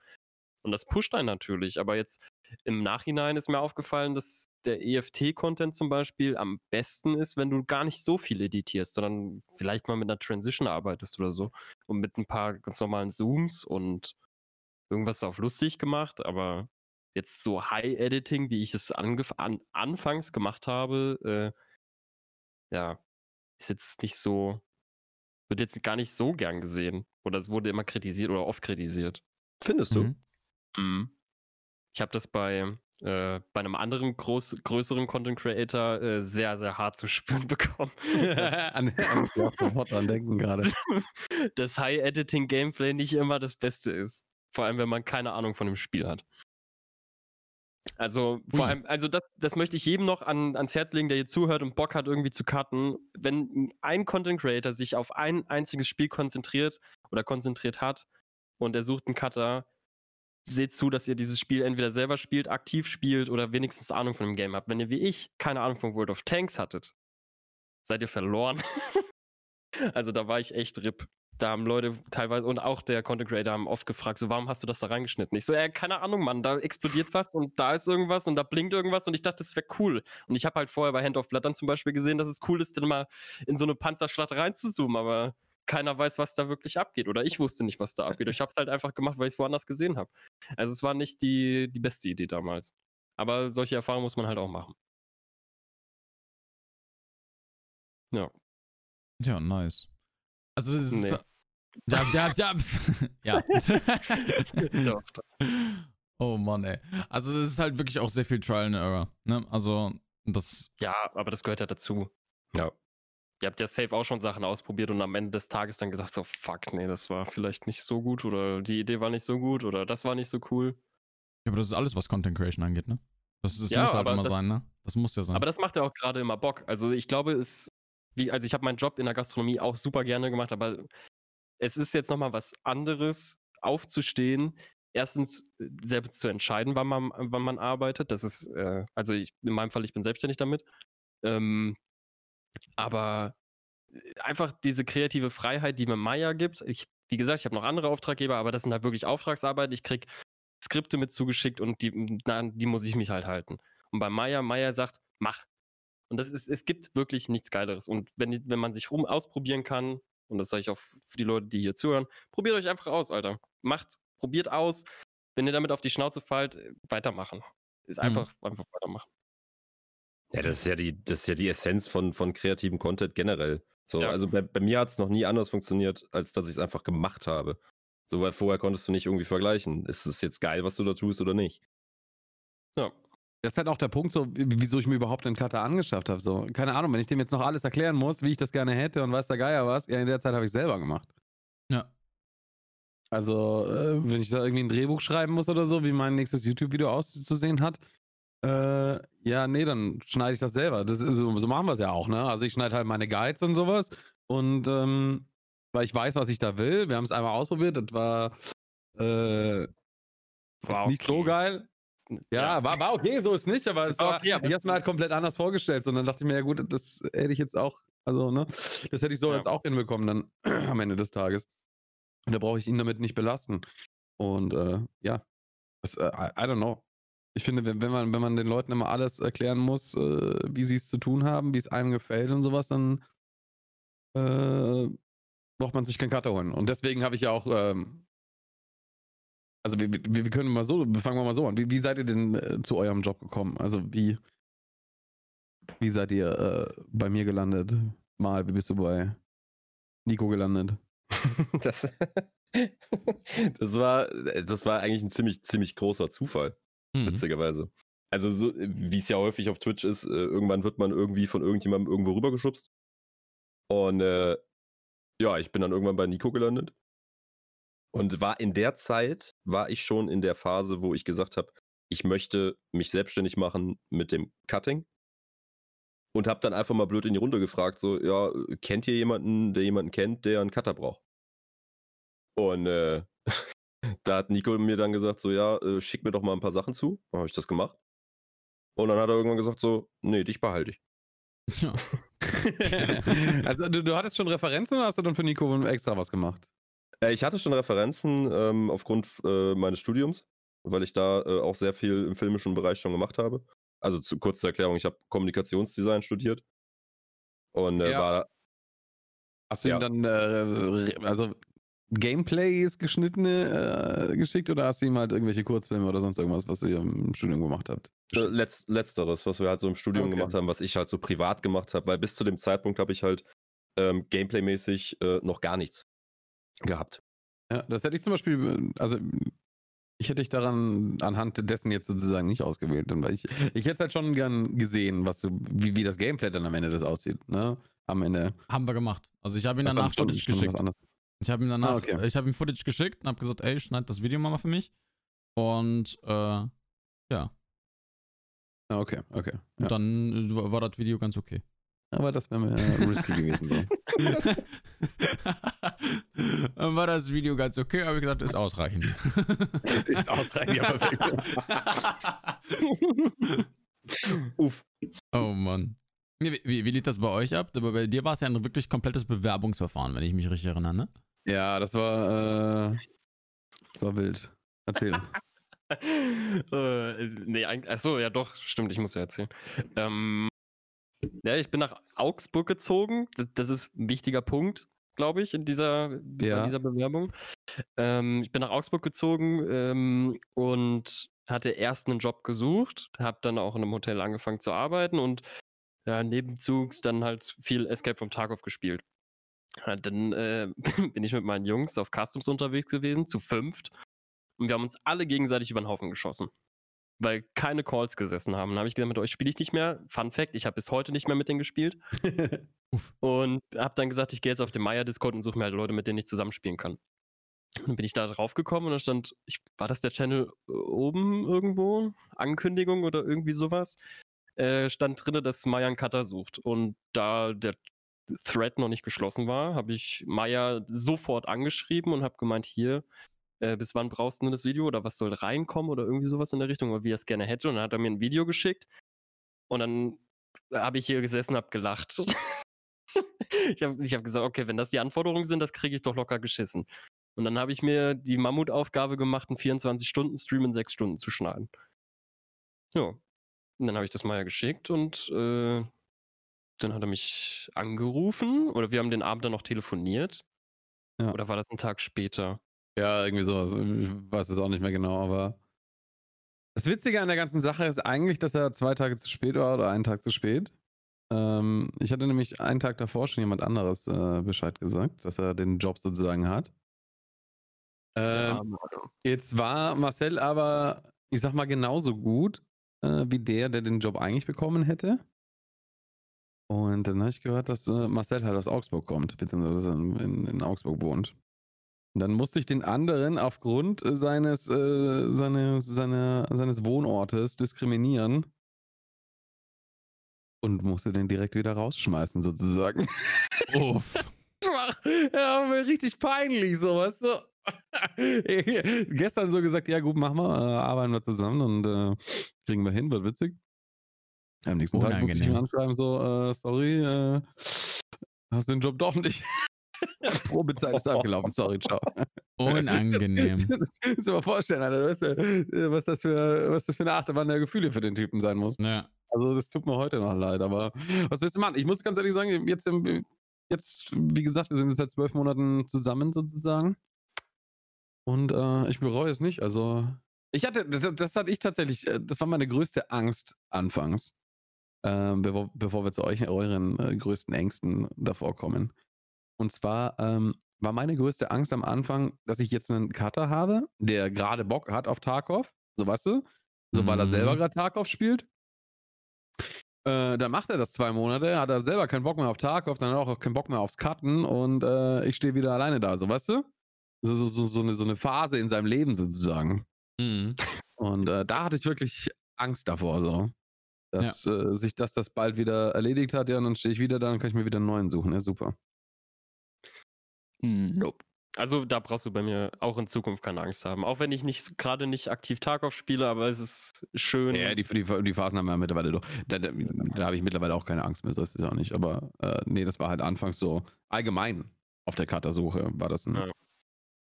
Und das pusht einen natürlich. Aber jetzt im Nachhinein ist mir aufgefallen, dass der EFT-Content zum Beispiel am besten ist, wenn du gar nicht so viel editierst, sondern vielleicht mal mit einer Transition arbeitest oder so. Und mit ein paar ganz normalen Zooms und irgendwas auf lustig gemacht. Aber jetzt so High-Editing, wie ich es an anfangs gemacht habe, äh, ja, ist jetzt nicht so, wird jetzt gar nicht so gern gesehen. Oder es wurde immer kritisiert oder oft kritisiert.
Findest du? Mhm.
Mhm. Ich habe das bei, äh, bei einem anderen groß, größeren Content Creator äh, sehr, sehr hart zu (laughs) spüren bekommen. (laughs) an, an, sofort dran denken gerade. (laughs) Das High-Editing-Gameplay nicht immer das Beste ist. Vor allem, wenn man keine Ahnung von dem Spiel hat. Also vor hm. allem, also das, das möchte ich jedem noch an, ans Herz legen, der hier zuhört und Bock hat, irgendwie zu cutten. Wenn ein Content Creator sich auf ein einziges Spiel konzentriert oder konzentriert hat und er sucht einen Cutter, seht zu, dass ihr dieses Spiel entweder selber spielt, aktiv spielt oder wenigstens Ahnung von dem Game habt. Wenn ihr wie ich keine Ahnung von World of Tanks hattet, seid ihr verloren. (laughs) also da war ich echt RIP. Da haben Leute teilweise und auch der Content Creator haben oft gefragt, so warum hast du das da reingeschnitten? Ich so, ja, keine Ahnung, Mann, da explodiert was und da ist irgendwas und da blinkt irgendwas und ich dachte, das wäre cool. Und ich habe halt vorher bei Hand of Blood dann zum Beispiel gesehen, dass es cool ist, dann mal in so eine Panzerschlacht reinzuzoomen, aber keiner weiß, was da wirklich abgeht. Oder ich wusste nicht, was da abgeht. Ich habe es halt einfach gemacht, weil ich es woanders gesehen habe. Also es war nicht die, die beste Idee damals. Aber solche Erfahrungen muss man halt auch machen. Ja.
Ja, nice. Also das ist. Nee. Ja, ja, ja. (laughs) ja. (laughs) doch, doch. Oh Mann, ey. Also es ist halt wirklich auch sehr viel Trial and Error. Ne? Also das.
Ja, aber das gehört ja dazu. Ja. Ihr habt ja safe auch schon Sachen ausprobiert und am Ende des Tages dann gesagt, so fuck, nee, das war vielleicht nicht so gut oder die Idee war nicht so gut oder das war nicht so cool.
Ja, aber das ist alles, was Content Creation angeht, ne? Das, das ja, muss halt immer das, sein, ne? Das muss ja sein.
Aber das macht ja auch gerade immer Bock. Also ich glaube, es, wie, also ich habe meinen Job in der Gastronomie auch super gerne gemacht, aber es ist jetzt nochmal was anderes, aufzustehen, erstens äh, selbst zu entscheiden, wann man, wann man arbeitet. Das ist, äh, also ich, in meinem Fall, ich bin selbstständig damit. Ähm, aber äh, einfach diese kreative Freiheit, die mir Maya gibt. Ich, wie gesagt, ich habe noch andere Auftraggeber, aber das sind halt wirklich Auftragsarbeit. Ich kriege Skripte mit zugeschickt und die, na, die muss ich mich halt halten. Und bei Maya, Maya sagt, mach. Und das ist, es gibt wirklich nichts Geileres. Und wenn, wenn man sich rum ausprobieren kann, und das sage ich auch für die Leute, die hier zuhören, probiert euch einfach aus, Alter. Macht, probiert aus. Wenn ihr damit auf die Schnauze fallt, äh, weitermachen. Ist einfach, mhm. einfach weitermachen.
Ja, das ist ja die, das ist ja die Essenz von, von kreativem Content generell. So, ja. also bei, bei mir hat es noch nie anders funktioniert, als dass ich es einfach gemacht habe. So, weil vorher konntest du nicht irgendwie vergleichen. Ist es jetzt geil, was du da tust oder nicht?
Ja. Das ist halt auch der Punkt, so, wieso ich mir überhaupt den Cutter angeschafft habe. So, keine Ahnung, wenn ich dem jetzt noch alles erklären muss, wie ich das gerne hätte und weiß der Geier was, ja, in der Zeit habe ich selber gemacht.
Ja.
Also, äh, wenn ich da irgendwie ein Drehbuch schreiben muss oder so, wie mein nächstes YouTube-Video auszusehen hat, äh, ja, nee, dann schneide ich das selber. Das ist, so, so machen wir es ja auch, ne? Also ich schneide halt meine Guides und sowas und ähm, weil ich weiß, was ich da will. Wir haben es einmal ausprobiert, das war, äh, war okay. nicht so geil. Ja, ja, War, war okay, so ist nicht, aber es (laughs) war, okay, aber ich habe es mir halt komplett anders vorgestellt. Und dann dachte ich mir, ja gut, das hätte ich jetzt auch, also, ne, das hätte ich so ja. jetzt auch hinbekommen dann (clears throat) am Ende des Tages. Und da brauche ich ihn damit nicht belasten. Und äh, ja, das, äh, I, I, don't know. Ich finde, wenn, man, wenn man den Leuten immer alles erklären muss, äh, wie sie es zu tun haben, wie es einem gefällt und sowas, dann äh, braucht man sich keinen Cutter holen. Und deswegen habe ich ja auch ähm, also wir, wir, wir, können mal so, fangen wir mal so an. Wie, wie seid ihr denn äh, zu eurem Job gekommen? Also wie, wie seid ihr äh, bei mir gelandet? Mal, wie bist du bei Nico gelandet? (laughs)
das, (laughs) das, war, das war eigentlich ein ziemlich, ziemlich großer Zufall, mhm. witzigerweise. Also so, wie es ja häufig auf Twitch ist, äh, irgendwann wird man irgendwie von irgendjemandem irgendwo rübergeschubst. Und äh, ja, ich bin dann irgendwann bei Nico gelandet. Und war in der Zeit, war ich schon in der Phase, wo ich gesagt habe, ich möchte mich selbstständig machen mit dem Cutting. Und habe dann einfach mal blöd in die Runde gefragt, so, ja, kennt ihr jemanden, der jemanden kennt, der einen Cutter braucht? Und äh, (laughs) da hat Nico mir dann gesagt, so, ja, äh, schick mir doch mal ein paar Sachen zu. Dann habe ich das gemacht. Und dann hat er irgendwann gesagt, so, nee, dich behalte ich.
Ja. (laughs) also du, du, hattest schon Referenzen oder hast du dann für Nico extra was gemacht?
Äh, ich hatte schon Referenzen ähm, aufgrund äh, meines Studiums, weil ich da äh, auch sehr viel im filmischen Bereich schon gemacht habe. Also zu, kurz zur Erklärung, ich habe Kommunikationsdesign studiert und äh, ja. war.
Hast du ja. ihm dann, äh, also Gameplays geschnittene äh, geschickt oder hast du ihm halt irgendwelche Kurzfilme oder sonst irgendwas, was ihr im Studium gemacht habt?
Letz, letzteres, was wir halt so im Studium okay. gemacht haben, was ich halt so privat gemacht habe, weil bis zu dem Zeitpunkt habe ich halt ähm, Gameplay-mäßig äh, noch gar nichts gehabt.
Ja, das hätte ich zum Beispiel, also ich hätte dich daran anhand dessen jetzt sozusagen nicht ausgewählt, weil ich, ich hätte es halt schon gern gesehen, was du, wie, wie das Gameplay dann am Ende das aussieht, ne? Am Ende.
Haben wir gemacht. Also ich habe ihm danach Footage geschickt. Ich habe ihm danach, ah, okay. ich habe ihm Footage geschickt und habe gesagt, ey, schneid das Video mal für mich. Und äh, ja.
Ah, okay, okay.
Und ja. dann war das Video ganz okay.
Aber das wäre mir äh, (laughs) risky gewesen. So.
Dann (laughs) (laughs) war das Video ganz okay, habe ich gesagt, ist ausreichend. ist ausreichend, aber Uff. Oh Mann. Wie, wie, wie lief das bei euch ab? Aber bei dir war es ja ein wirklich komplettes Bewerbungsverfahren, wenn ich mich richtig erinnere, ne?
Ja, das war, äh, das war wild. Erzähl. (laughs)
äh, nee, achso, ja doch, stimmt, ich muss ja erzählen. Ähm, ja, ich bin nach Augsburg gezogen. Das ist ein wichtiger Punkt, glaube ich, in dieser, ja. dieser Bewerbung. Ähm, ich bin nach Augsburg gezogen ähm, und hatte erst einen Job gesucht, habe dann auch in einem Hotel angefangen zu arbeiten und ja, nebenzugs dann halt viel Escape vom Tarkov gespielt. Ja, dann äh, (laughs) bin ich mit meinen Jungs auf Customs unterwegs gewesen, zu fünft. Und wir haben uns alle gegenseitig über den Haufen geschossen weil keine Calls gesessen haben. Dann habe ich gesagt, mit euch spiele ich nicht mehr. Fun Fact, ich habe bis heute nicht mehr mit denen gespielt. (laughs) und habe dann gesagt, ich gehe jetzt auf den Maya-Discord und suche mir halt Leute, mit denen ich zusammenspielen kann. Dann bin ich da drauf gekommen und da stand, ich, war das der Channel äh, oben irgendwo? Ankündigung oder irgendwie sowas? Äh, stand drin, dass Maya einen Cutter sucht. Und da der Thread noch nicht geschlossen war, habe ich Maya sofort angeschrieben und habe gemeint, hier, äh, bis wann brauchst du das Video oder was soll reinkommen oder irgendwie sowas in der Richtung, oder wie er es gerne hätte. Und dann hat er mir ein Video geschickt und dann habe ich hier gesessen habe gelacht. (laughs) ich habe hab gesagt, okay, wenn das die Anforderungen sind, das kriege ich doch locker geschissen. Und dann habe ich mir die Mammutaufgabe gemacht, einen 24-Stunden-Stream in sechs Stunden zu schneiden. Ja. Und dann habe ich das mal ja geschickt und äh, dann hat er mich angerufen oder wir haben den Abend dann noch telefoniert.
Ja.
Oder war das ein Tag später?
Ja, irgendwie sowas. Ich weiß es auch nicht mehr genau, aber. Das Witzige an der ganzen Sache ist eigentlich, dass er zwei Tage zu spät war oder einen Tag zu spät. Ähm, ich hatte nämlich einen Tag davor schon jemand anderes äh, Bescheid gesagt, dass er den Job sozusagen hat. Ähm, jetzt war Marcel aber, ich sag mal, genauso gut äh, wie der, der den Job eigentlich bekommen hätte. Und dann habe ich gehört, dass äh, Marcel halt aus Augsburg kommt, beziehungsweise in, in, in Augsburg wohnt. Und dann musste ich den anderen aufgrund äh, seines, äh, seines, seine, seines Wohnortes diskriminieren und musste den direkt wieder rausschmeißen, sozusagen.
Uff. (laughs)
schwach. Ja, richtig peinlich, so, weißt du? (laughs) Gestern so gesagt, ja gut, machen wir, äh, arbeiten wir zusammen und äh, kriegen wir hin, wird witzig. Am nächsten Tag musste ich
Unangenehm.
anschreiben, so, äh, sorry, äh, hast den Job doch nicht. (laughs) Probezeit ist abgelaufen, sorry, ciao.
Unangenehm.
Kannst du dir mal vorstellen, Alter, weißt du, äh, was, das für, was das für eine Achterbahn der Gefühle für den Typen sein muss.
Ja.
Also das tut mir heute noch leid, aber was willst du machen? Ich muss ganz ehrlich sagen, jetzt, jetzt wie gesagt, wir sind jetzt seit zwölf Monaten zusammen sozusagen. Und äh, ich bereue es nicht. Also ich hatte, das, das hatte ich tatsächlich, äh, das war meine größte Angst anfangs, ähm, bevor, bevor wir zu euch, euren äh, größten Ängsten davor kommen. Und zwar ähm, war meine größte Angst am Anfang, dass ich jetzt einen Cutter habe, der gerade Bock hat auf Tarkov, so weißt du, so weil er
Mhm.
selber gerade Tarkov spielt. Äh, dann macht er das zwei Monate, hat er selber keinen Bock mehr auf Tarkov, dann hat er auch keinen Bock mehr aufs Cutten und äh, ich stehe wieder alleine da, so weißt du? So, so, so, so, eine, so eine Phase in seinem Leben sozusagen.
Mhm.
Und äh, da hatte ich wirklich Angst davor, so. Dass äh, sich das, das bald wieder erledigt hat, ja, und dann stehe ich wieder da, dann kann ich mir wieder einen neuen suchen, ja, super.
Nope. Also da brauchst du bei mir auch in Zukunft keine Angst haben. Auch wenn ich nicht gerade nicht aktiv Tarkov spiele, aber es ist schön.
Ja, die, die, die Phasen haben wir ja mittlerweile doch. Da, da, da habe ich mittlerweile auch keine Angst mehr, so ist es auch nicht. Aber äh, nee, das war halt anfangs so allgemein auf der Kata-Suche war das ein,
Ja.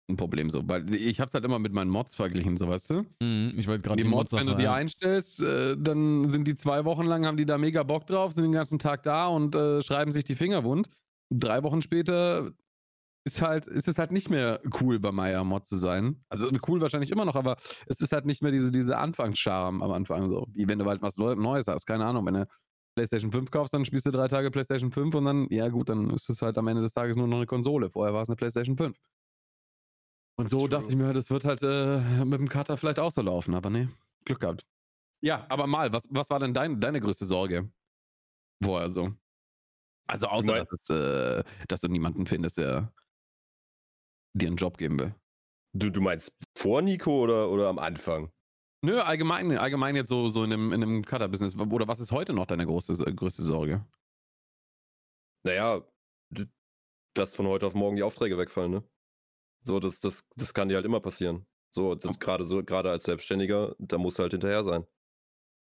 Ein Problem so. Weil ich habe es halt immer mit meinen Mods verglichen, so weißt du?
Mhm. Ich wollte gerade
Die Mods, wenn du die
ja.
einstellst, äh, dann sind die zwei Wochen lang, haben die da mega Bock drauf, sind den ganzen Tag da und äh, schreiben sich die Finger wund. Drei Wochen später ist halt, ist es halt nicht mehr cool, bei Maya Mod zu sein. Also cool wahrscheinlich immer noch, aber es ist halt nicht mehr diese, diese Anfangscharme am Anfang so. Wie wenn du halt was Neu- Neues hast. Keine Ahnung, wenn du PlayStation 5 kaufst, dann spielst du drei Tage PlayStation 5 und dann, ja gut, dann ist es halt am Ende des Tages nur noch eine Konsole. Vorher war es eine PlayStation 5. Und so
True.
dachte ich mir, das wird halt äh, mit dem Cutter vielleicht auch so laufen, aber nee, Glück gehabt. Ja, aber mal, was, was war denn dein, deine größte Sorge vorher so? Also außer,
mein-
dass, es, äh, dass du niemanden findest, der dir einen Job geben will.
Du, du meinst vor Nico oder, oder am Anfang?
Nö, allgemein, allgemein jetzt so, so in einem, in einem Cutter-Business. Oder was ist heute noch deine große, größte Sorge?
Naja, dass von heute auf morgen die Aufträge wegfallen, ne? So, das, das, das kann dir halt immer passieren. So, gerade so, gerade als Selbstständiger, da musst du halt hinterher sein.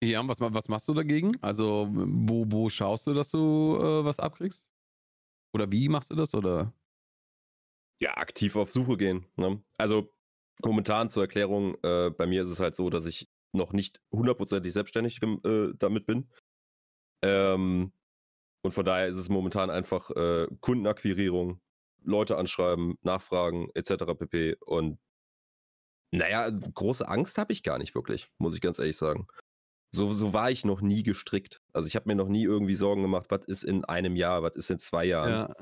Ja, und was, was machst du dagegen? Also, wo, wo schaust du, dass du äh, was abkriegst? Oder wie machst du das? Oder?
Ja, aktiv auf Suche gehen. Ne? Also momentan zur Erklärung, äh, bei mir ist es halt so, dass ich noch nicht hundertprozentig selbstständig äh, damit bin. Ähm, und von daher ist es momentan einfach äh, Kundenakquirierung, Leute anschreiben, nachfragen, etc. pp. Und naja, große Angst habe ich gar nicht wirklich, muss ich ganz ehrlich sagen. So, so war ich noch nie gestrickt. Also ich habe mir noch nie irgendwie Sorgen gemacht, was ist in einem Jahr, was ist in zwei Jahren.
Ja,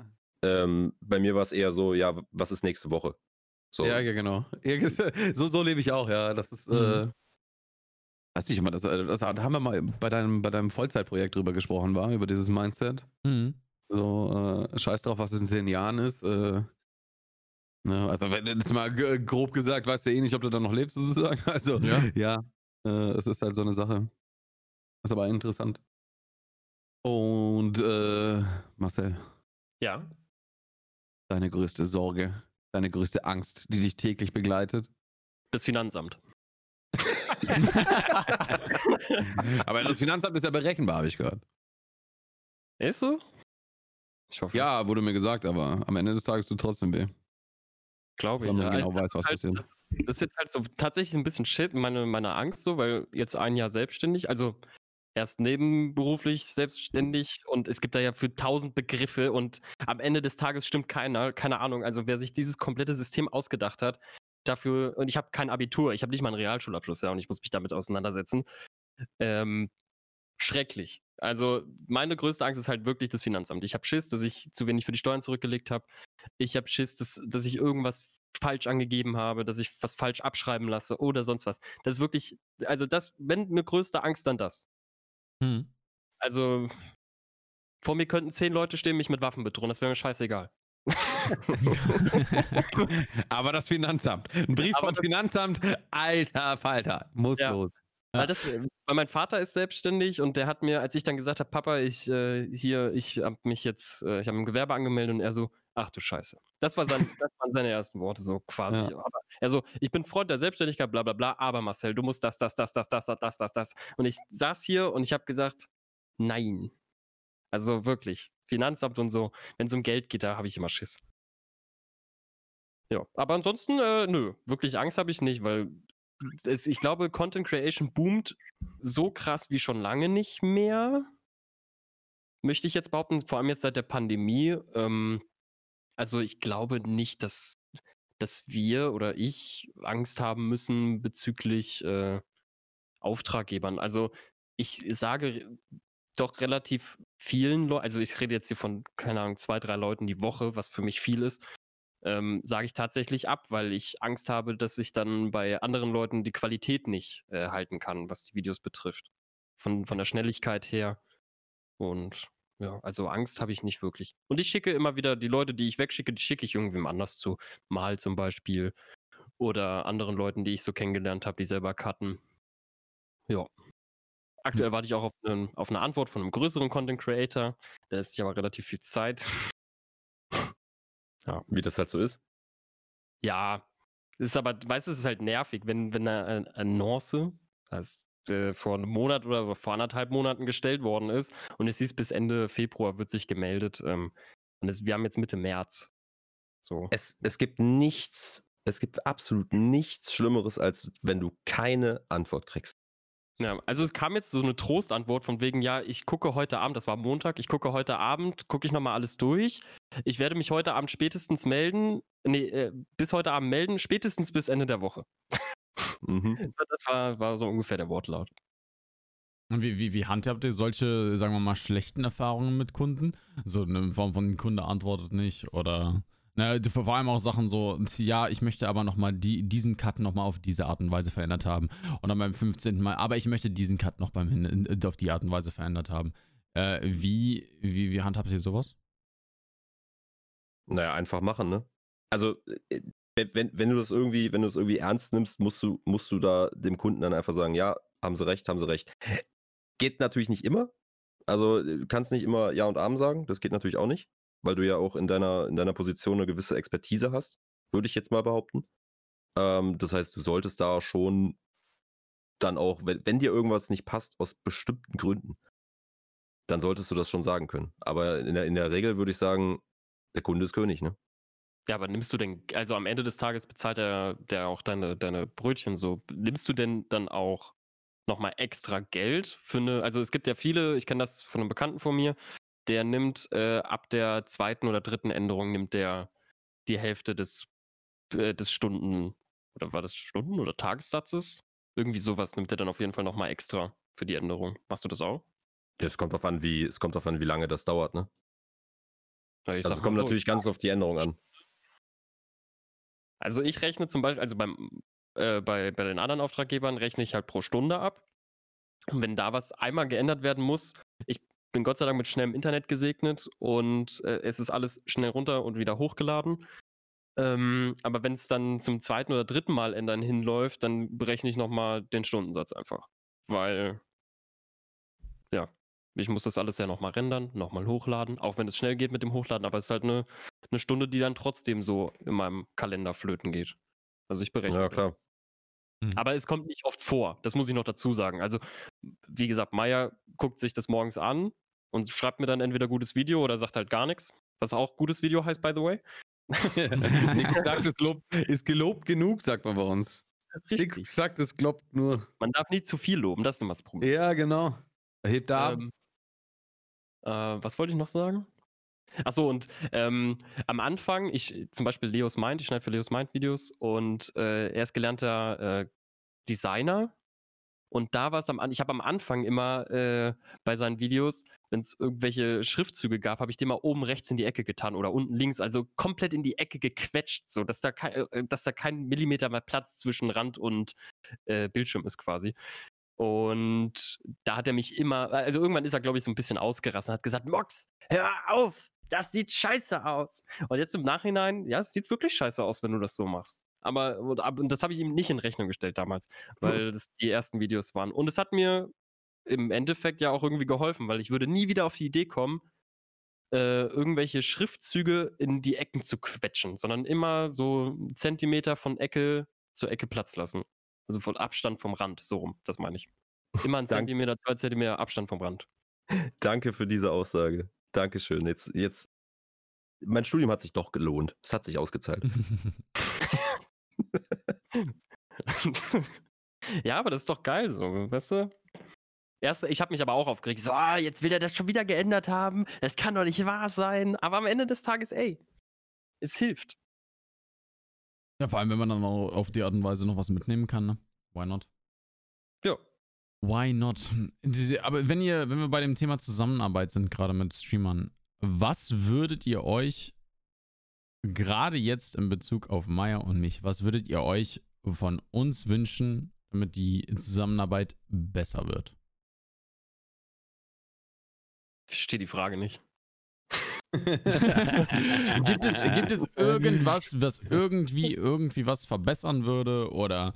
Ähm, bei mir war es eher so, ja, was ist nächste Woche? So.
ja, ja, genau. (laughs) Ja, so, so lebe ich auch, ja. Das ist, äh, weiß ich immer, das, äh, das, da haben wir mal bei deinem, bei deinem Vollzeitprojekt drüber gesprochen, war, über dieses Mindset.
Mhm.
So, äh, scheiß drauf, was es in zehn Jahren ist. Äh, ne, also, wenn jetzt mal grob gesagt, weißt du eh nicht, ob du dann noch lebst, sozusagen. (laughs) Also,
Ja.
ja, äh, es ist halt so eine Sache. Ist aber interessant. Und, äh, Marcel,
Ja.
deine größte Sorge, deine größte Angst, die dich täglich begleitet?
Das Finanzamt. (laughs)
aber das Finanzamt ist ja berechenbar, habe ich gehört.
Ist so? Ich hoffe.
Ja, wurde mir gesagt, aber am Ende des Tages tut trotzdem weh.
glaube
Wenn
ich.
man
Ja.
genau weiß, was
halt,
passiert.
das, das ist jetzt halt so tatsächlich ein bisschen shit, meine, meine Angst so, weil jetzt ein Jahr selbstständig, also erst nebenberuflich selbstständig und es gibt da ja für tausend Begriffe und am Ende des Tages stimmt keiner, keine Ahnung. Also wer sich dieses komplette System ausgedacht hat, dafür, und ich habe kein Abitur, ich habe nicht mal einen Realschulabschluss, ja, und ich muss mich damit auseinandersetzen. Ähm, schrecklich. Also meine größte Angst ist halt wirklich das Finanzamt. Ich habe Schiss, dass ich zu wenig für die Steuern zurückgelegt habe. Ich habe Schiss, dass, dass ich irgendwas falsch angegeben habe, dass ich was falsch abschreiben lasse oder sonst was. Das ist wirklich, also das, wenn eine größte Angst, dann das. Hm. Also vor mir könnten zehn Leute stehen, mich mit Waffen bedrohen, das wäre mir scheißegal. (laughs)
Aber das Finanzamt. Ein Brief vom Finanzamt, alter Falter, muss ja. los.
Weil, das, äh, weil mein Vater ist selbstständig und der hat mir, als ich dann gesagt habe, Papa, ich äh, hier, ich habe mich jetzt, äh, ich habe ein Gewerbe angemeldet und er so, ach du Scheiße. Das, war sein, (laughs) das waren seine ersten Worte, so quasi. Ja. Er so, ich bin Freund der Selbstständigkeit, bla bla bla, aber Marcel, du musst das, das, das, das, das, das, das, das, das. Und ich saß hier und ich habe gesagt, nein. Also wirklich, Finanzamt und so, wenn es um Geld geht, da habe ich immer Schiss. Ja, aber ansonsten, äh, nö, wirklich Angst habe ich nicht, weil es, ich glaube, Content Creation boomt so krass wie schon lange nicht mehr. Möchte ich jetzt behaupten, vor allem jetzt seit der Pandemie. Ähm, also ich glaube nicht, dass, dass wir oder ich Angst haben müssen bezüglich äh, Auftraggebern. Also ich sage doch relativ vielen Leuten, also ich rede jetzt hier von, keine Ahnung, zwei, drei Leuten die Woche, was für mich viel ist, ähm, sage ich tatsächlich ab, weil ich Angst habe, dass ich dann bei anderen Leuten die Qualität nicht äh, halten kann, was die Videos betrifft. Von, von der Schnelligkeit her. Und ja, also Angst habe ich nicht wirklich. Und ich schicke immer wieder die Leute, die ich wegschicke, die schicke ich irgendwem anders zu. Mal zum Beispiel. Oder anderen Leuten, die ich so kennengelernt habe, die selber cutten. Ja. Aktuell hm. warte ich auch auf, einen, auf eine Antwort von einem größeren Content Creator. Da ist ja aber relativ viel Zeit.
Ja, wie das halt so ist.
Ja, ist aber, weißt du, es ist halt nervig, wenn, wenn eine Annonce, das äh, vor einem Monat oder vor anderthalb Monaten gestellt worden ist und es hieß, bis Ende Februar wird sich gemeldet. Ähm, und es, wir haben jetzt Mitte März. So.
Es, es gibt nichts, es gibt absolut nichts Schlimmeres, als wenn du keine Antwort kriegst.
Ja, also es kam jetzt so eine Trostantwort von wegen, ja, ich gucke heute Abend, das war Montag, ich gucke heute Abend, gucke ich nochmal alles durch. Ich werde mich heute Abend spätestens melden, nee, äh, bis heute Abend melden, spätestens bis Ende der Woche. Mhm. Das war, war so ungefähr der Wortlaut.
Wie, wie, wie handhabt ihr solche, sagen wir mal, schlechten Erfahrungen mit Kunden? So in Form von Kunde antwortet nicht oder na, vor allem auch Sachen so, ja, ich möchte aber nochmal die, diesen Cut nochmal auf diese Art und Weise verändert haben. Und dann beim 15. Mal, aber ich möchte diesen Cut noch beim, auf die Art und Weise verändert haben. Äh, wie, wie, wie handhabt ihr sowas?
Naja, einfach machen, ne? Also, äh, wenn, wenn du das irgendwie, wenn du das irgendwie ernst nimmst, musst du, musst du da dem Kunden dann einfach sagen, ja, haben sie recht, haben sie recht. Geht natürlich nicht immer. Also, du kannst nicht immer Ja und Arm sagen, das geht natürlich auch nicht weil du ja auch in deiner, in deiner Position eine gewisse Expertise hast, würde ich jetzt mal behaupten. Ähm, das heißt, du solltest da schon dann auch, wenn, wenn dir irgendwas nicht passt, aus bestimmten Gründen, dann solltest du das schon sagen können. Aber in der, in der Regel würde ich sagen, der Kunde ist König, ne?
Ja, aber nimmst du denn, also am Ende des Tages bezahlt er der auch deine, deine Brötchen so. Nimmst du denn dann auch nochmal extra Geld für eine, also es gibt ja viele, ich kenne das von einem Bekannten von mir, der nimmt äh, ab der zweiten oder dritten Änderung nimmt der die Hälfte des, äh, des Stunden, oder war das Stunden- oder Tagessatzes? Irgendwie sowas nimmt er dann auf jeden Fall nochmal extra für die Änderung. Machst du das auch?
Es kommt darauf an, wie, es kommt darauf an, wie lange das dauert, ne? Ja, also es kommt so, natürlich ganz auf die Änderung an.
Also ich rechne zum Beispiel, also beim, äh, bei, bei den anderen Auftraggebern rechne ich halt pro Stunde ab. Und wenn da was einmal geändert werden muss, ich bin Gott sei Dank mit schnellem Internet gesegnet und äh, es ist alles schnell runter und wieder hochgeladen. Ähm, aber wenn es dann zum zweiten oder dritten Mal ändern hinläuft, dann berechne ich nochmal den Stundensatz einfach. Weil, ja, ich muss das alles ja nochmal rendern, nochmal hochladen, auch wenn es schnell geht mit dem Hochladen, aber es ist halt eine, eine Stunde, die dann trotzdem so in meinem Kalender flöten geht. Also ich berechne.
Ja, klar.
Mhm. Aber es kommt nicht oft vor, das muss ich noch dazu sagen. Also, wie gesagt, Maya guckt sich das morgens an und schreibt mir dann entweder gutes Video oder sagt halt gar nichts. Was auch gutes Video heißt, by the way. (laughs)
Nichts (laughs) gesagt ist, Lob, ist gelobt genug, sagt man bei uns. Nichts gesagt ist gelobt nur.
Man darf nie zu viel loben, das ist immer das Problem.
Ja, genau. Hebt da ab.
Ähm, äh, was wollte ich noch sagen? Achso, und ähm, am Anfang, ich zum Beispiel Leos Mind, ich schneide für Leos Mind Videos und äh, er ist gelernter äh, Designer. Und da war es am Anfang, ich habe am Anfang immer äh, bei seinen Videos, wenn es irgendwelche Schriftzüge gab, habe ich den mal oben rechts in die Ecke getan oder unten links, also komplett in die Ecke gequetscht, so dass da kein, äh, dass da kein Millimeter mehr Platz zwischen Rand und äh, Bildschirm ist quasi. Und da hat er mich immer, also irgendwann ist er, glaube ich, so ein bisschen ausgerastet hat gesagt, Mox, hör auf, das sieht scheiße aus. Und jetzt im Nachhinein, ja, es sieht wirklich scheiße aus, wenn du das so machst. Aber und das habe ich ihm nicht in Rechnung gestellt damals, weil das die ersten Videos waren. Und es hat mir im Endeffekt ja auch irgendwie geholfen, weil ich würde nie wieder auf die Idee kommen, äh, irgendwelche Schriftzüge in die Ecken zu quetschen, sondern immer so einen Zentimeter von Ecke zu Ecke Platz lassen. Also von Abstand vom Rand, so rum, das meine ich. Immer ein (laughs) Zentimeter, zwei Zentimeter Abstand vom Rand.
Danke für diese Aussage. Dankeschön. Jetzt, jetzt, mein Studium hat sich doch gelohnt. Es hat sich ausgezahlt. (laughs) (laughs)
ja, aber das ist doch geil so, weißt du? Erst, ich habe mich aber auch aufgeregt. So, ah, jetzt will er das schon wieder geändert haben. Das kann doch nicht wahr sein. Aber am Ende des Tages, ey, es hilft.
Ja, vor allem, wenn man dann auch auf die Art und Weise noch was mitnehmen kann, ne? Why not?
Ja.
Why not? Aber wenn ihr, wenn wir bei dem Thema Zusammenarbeit sind, gerade mit Streamern, was würdet ihr euch gerade jetzt in Bezug auf Maya und mich, was würdet ihr euch von uns wünschen, damit die Zusammenarbeit besser wird?
Ich verstehe die Frage nicht. (laughs)
gibt, es, gibt es irgendwas, was irgendwie irgendwie was verbessern würde oder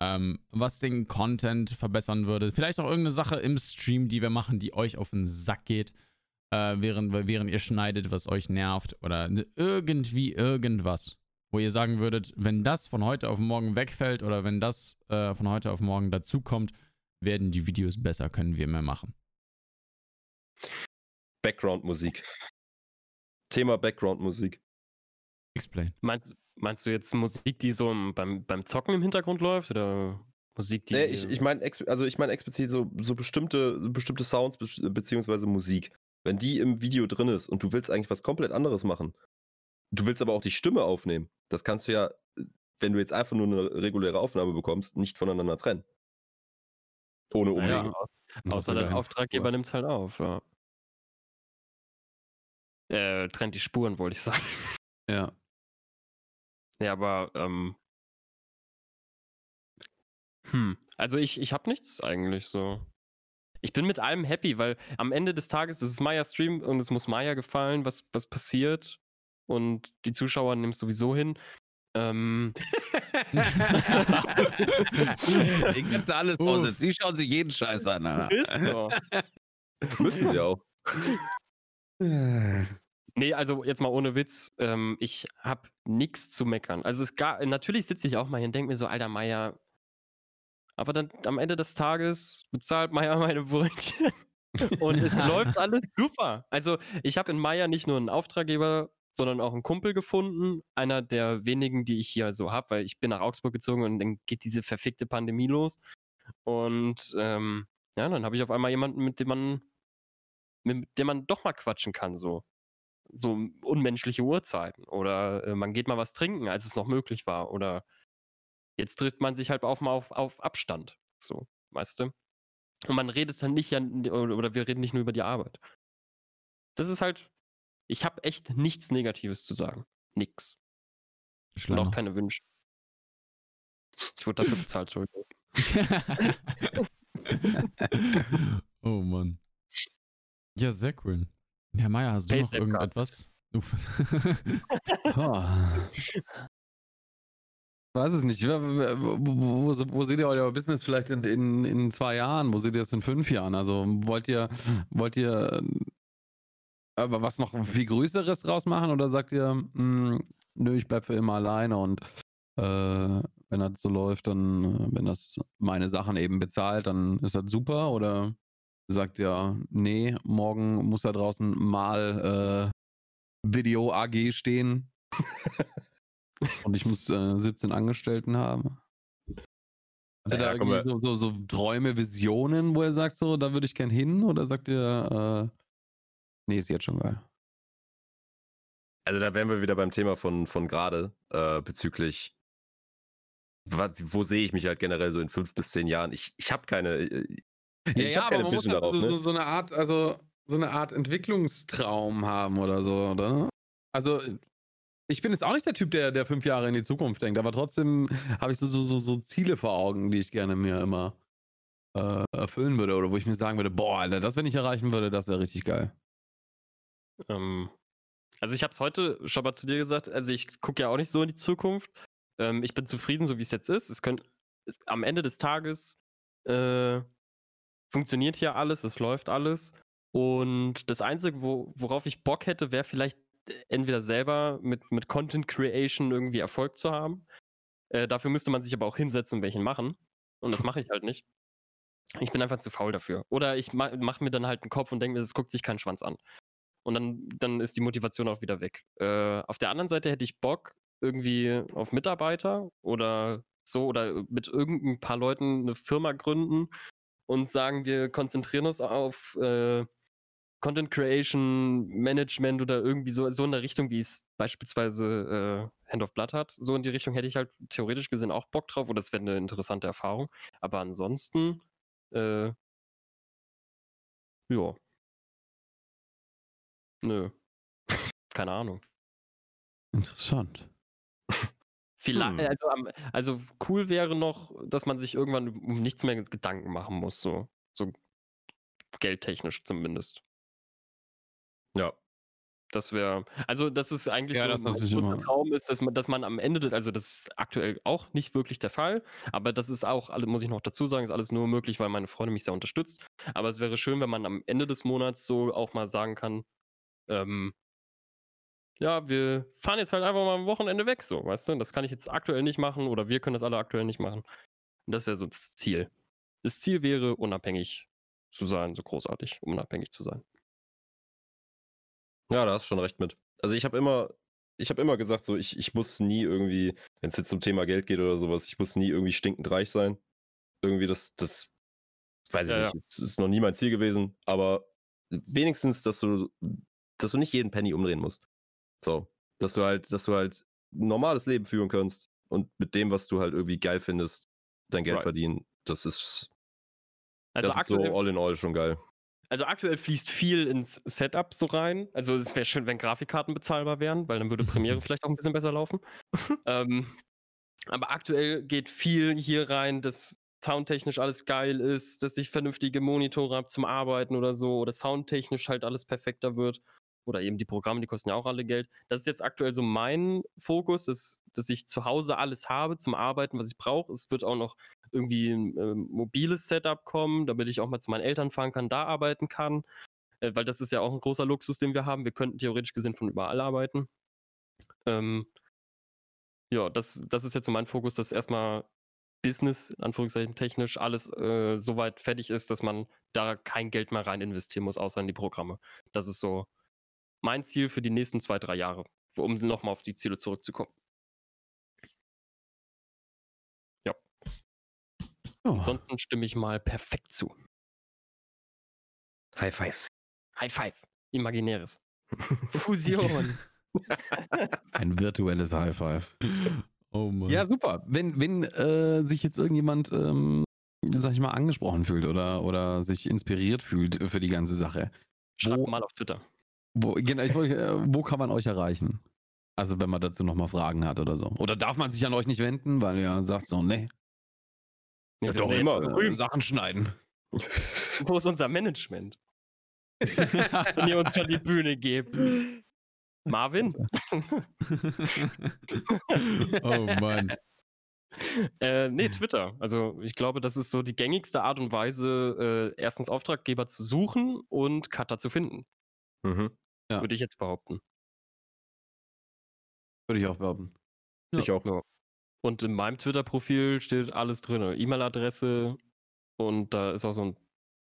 ähm, was den Content verbessern würde? Vielleicht auch irgendeine Sache im Stream, die wir machen, die euch auf den Sack geht, äh, während, während ihr schneidet, was euch nervt oder irgendwie irgendwas, wo ihr sagen würdet, wenn das von heute auf morgen wegfällt oder wenn das äh, von heute auf morgen dazukommt, werden die Videos besser, können wir mehr machen.
Background-Musik. Thema Background-Musik.
Explain.
Meinst, meinst du jetzt Musik, die so beim, beim Zocken im Hintergrund läuft oder Musik, die. Nee,
ich, ich meine also ich mein explizit so, so bestimmte, bestimmte Sounds beziehungsweise Musik. Wenn die im Video drin ist und du willst eigentlich was komplett anderes machen, du willst aber auch die Stimme aufnehmen, das kannst du ja, wenn du jetzt einfach nur eine reguläre Aufnahme bekommst, nicht voneinander trennen. Ohne Umwege. Ja, (laughs)
außer dein Auftraggeber nimmt es halt auf, ja. Äh, trennt die Spuren, wollte ich sagen.
Ja.
Ja, aber, ähm. Hm. Also ich, ich habe nichts eigentlich so. Ich bin mit allem happy, weil am Ende des Tages ist es Maya Stream und es muss Maya gefallen, was, was passiert. Und die Zuschauer nehmen es sowieso hin. Ähm. (laughs)
Den kannst alles. Sie schauen sich jeden Scheiß an. Ist so. (laughs)
Müssen sie auch. (laughs)
Nee, also jetzt mal ohne Witz, ähm, ich habe nichts zu meckern. Also es gar, natürlich sitze ich auch mal hier und denke mir so, alter Meier, aber dann am Ende des Tages bezahlt Meier (laughs) meine Brötchen. Und es läuft alles super. Also ich habe in Meier nicht nur einen Auftraggeber, sondern auch einen Kumpel gefunden, einer der wenigen, die ich hier so habe, weil ich bin nach Augsburg gezogen und dann geht diese verfickte Pandemie los. Und ähm, ja, dann habe ich auf einmal jemanden, mit dem man mit dem man doch mal quatschen kann, so. So unmenschliche Uhrzeiten. Oder äh, man geht mal was trinken, als es noch möglich war. Oder jetzt trifft man sich halt auch mal auf, auf Abstand, so, weißt du? Und man redet dann nicht oder wir reden nicht nur über die Arbeit. Das ist halt, ich habe echt nichts Negatives zu sagen. Nix. Schlimmer. Und auch keine Wünsche. Ich wurde dafür bezahlt, Entschuldigung. (laughs)
oh Mann. Ja, sehr cool. Herr Meier, hast du noch irgendetwas? (laughs)
oh. (laughs) Weiß es nicht. Wo, wo, wo, seht ihr euer Business vielleicht in, in, in zwei Jahren? Wo seht ihr es in fünf Jahren? Also wollt ihr, wollt ihr aber was noch viel Größeres draus machen oder sagt ihr, mh, hm, nö, ich bleib für immer alleine und äh, wenn das so läuft, dann, wenn das meine Sachen eben bezahlt, dann ist das super oder sagt ja, nee, morgen muss da draußen mal äh, Video AG stehen. (laughs) Und ich muss äh, 17 Angestellten haben. Habt ihr da
Ja,
irgendwie so, so, so Träume, Visionen, wo ihr sagt, so, da würde ich gern hin? Oder sagt ihr, äh, nee, ist jetzt schon geil?
Also da wären wir wieder beim Thema von, von gerade äh, bezüglich, wo sehe ich mich halt generell so in fünf bis zehn Jahren? Ich, ich habe keine, äh, ich hab keine Vision
halt
darauf.
so,
ne?
so, so eine Art, also so eine Art Entwicklungstraum haben oder so, oder? Also ich bin jetzt auch nicht der Typ, der, der fünf Jahre in die Zukunft denkt, aber trotzdem habe ich so, so, so, so Ziele vor Augen, die ich gerne mir immer äh, erfüllen würde oder wo ich mir sagen würde, boah, Alter, das, wenn ich erreichen würde, das wäre richtig geil.
Ähm, also ich habe es heute schon mal zu dir gesagt, also ich gucke ja auch nicht so in die Zukunft. Ähm, ich bin zufrieden, so wie es jetzt ist. Es könnte es, am Ende des Tages äh, funktioniert hier alles, es läuft alles. Und das Einzige, wo, worauf ich Bock hätte, wäre vielleicht entweder selber mit, mit Content Creation irgendwie Erfolg zu haben. Äh, dafür müsste man sich aber auch hinsetzen und welchen machen. Und das (laughs) mache ich halt nicht. Ich bin einfach zu faul dafür. Oder ich ma mache mir dann halt einen Kopf und denke mir, es guckt sich keinen Schwanz an. Und dann, dann ist die Motivation auch wieder weg. Äh, auf der anderen Seite hätte ich Bock irgendwie auf Mitarbeiter oder so oder mit irgendein paar Leuten eine Firma gründen und sagen, wir konzentrieren uns auf äh, Content Creation, Management oder irgendwie so, so in der Richtung, wie es beispielsweise äh, Hand of Blood hat. So in die Richtung hätte ich halt theoretisch gesehen auch Bock drauf oder das wäre eine interessante Erfahrung. Aber ansonsten, äh, ja. Nö. (laughs) Keine Ahnung.
Interessant. (laughs)
Vielleicht,
Hm.
also, am- also cool wäre noch, dass man sich irgendwann um nichts mehr Gedanken machen muss, so, so geldtechnisch zumindest.
Ja.
Das wäre, also das ist eigentlich
Ja,
so,
das
mein Traum ist, dass man, dass man am Ende, des, also das ist aktuell auch nicht wirklich der Fall, aber das ist auch, muss ich noch dazu sagen, ist alles nur möglich, weil meine Freundin mich sehr unterstützt. Aber es wäre schön, wenn man am Ende des Monats so auch mal sagen kann, ähm, ja, wir fahren jetzt halt einfach mal am Wochenende weg, so, weißt du? Das kann ich jetzt aktuell nicht machen oder wir können das alle aktuell nicht machen. Und das wäre so das Ziel. Das Ziel wäre, unabhängig zu sein, so großartig, unabhängig zu sein.
Ja, da hast du schon recht mit. Also ich habe immer, ich habe immer gesagt, so ich, ich muss nie irgendwie, wenn es jetzt zum Thema Geld geht oder sowas, ich muss nie irgendwie stinkend reich sein. Irgendwie das, das, weiß ich
Ja,
nicht, das ist noch nie mein Ziel gewesen, aber wenigstens, dass du, dass du nicht jeden Penny umdrehen musst. So, dass du halt, dass du halt ein normales Leben führen kannst und mit dem, was du halt irgendwie geil findest, dein Geld
Right.
verdienen. Das ist,
Also
das ist so all in all schon geil.
Also aktuell fließt viel ins Setup so rein. Also es wäre schön, wenn Grafikkarten bezahlbar wären, weil dann würde Premiere vielleicht auch ein bisschen besser laufen. (laughs) ähm, aber aktuell geht viel hier rein, dass soundtechnisch alles geil ist, dass ich vernünftige Monitore habe zum Arbeiten oder so, oder soundtechnisch halt alles perfekter wird. Oder eben die Programme, die kosten ja auch alle Geld. Das ist jetzt aktuell so mein Fokus, dass, dass ich zu Hause alles habe zum Arbeiten, was ich brauche. Es wird auch noch irgendwie ein ähm, mobiles Setup kommen, damit ich auch mal zu meinen Eltern fahren kann, da arbeiten kann. Äh, weil das ist ja auch ein großer Luxus, den wir haben. Wir könnten theoretisch gesehen von überall arbeiten. Ähm, ja, das, das ist jetzt so mein Fokus, dass erstmal Business, in Anführungszeichen technisch, alles äh, so weit fertig ist, dass man da kein Geld mehr rein investieren muss, außer in die Programme. Das ist so mein Ziel für die nächsten zwei, drei Jahre, um nochmal auf die Ziele zurückzukommen.
Ja.
Ansonsten stimme ich mal perfekt zu.
High five.
High Five. Imaginäres. (laughs) Fusion. (laughs)
Ein virtuelles High Five.
Oh Mann.
Ja, super. Wenn, wenn äh, sich jetzt irgendjemand, ähm, sag ich mal, angesprochen fühlt oder, oder sich inspiriert fühlt für die ganze Sache,
Schreibt
Wo-
mal auf Twitter.
Wo, genau, ich wollte, äh, wo kann man euch erreichen? Also wenn man dazu nochmal Fragen hat oder so. Oder darf man sich an euch nicht wenden, weil ihr sagt so, nee,
Ja, doch, immer.
jetzt
äh. Sachen schneiden. (laughs)
Wo ist unser Management? Wenn ihr uns schon die Bühne gebt. Marvin? (laughs)
oh Mann.
äh, nee, Twitter. Also ich glaube, das ist so die gängigste Art und Weise, äh, erstens Auftraggeber zu suchen und Cutter zu finden.
Mhm.
Ja.
Würde ich jetzt behaupten.
Würde ich auch behaupten.
Ich auch.
Ja. Und in meinem Twitter-Profil steht alles drin. E-Mail-Adresse und da ist auch so ein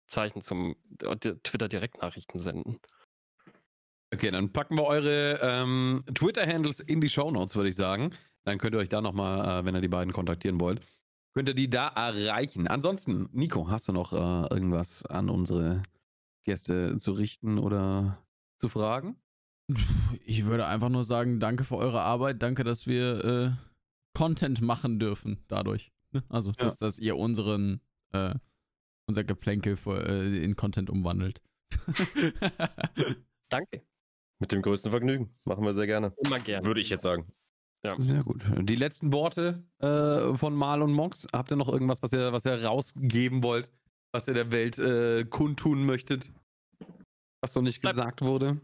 Zeichen zum Twitter-Direktnachrichten senden.
Okay, dann packen wir eure ähm, Twitter-Handles in die Shownotes, würde ich sagen. Dann könnt ihr euch da nochmal, äh, wenn ihr die beiden kontaktieren wollt, könnt ihr die da erreichen. Ansonsten, Nico, hast du noch äh, irgendwas an unsere Gäste zu richten oder zu fragen?
Ich würde einfach nur sagen, danke für eure Arbeit, danke, dass wir äh, Content machen dürfen dadurch. Ne? Also, ja. dass, dass, ihr unseren, äh, unser Geplänkel für, äh, in Content umwandelt. (laughs)
danke.
Mit dem größten Vergnügen. Machen wir sehr gerne.
Immer gerne.
Würde ich jetzt sagen.
Ja. Sehr gut. Die letzten Worte äh, von Mal und Mox. Habt ihr noch irgendwas, was ihr, was ihr rausgeben wollt, was ihr der Welt äh, kundtun möchtet? Was noch nicht Bleib, gesagt wurde?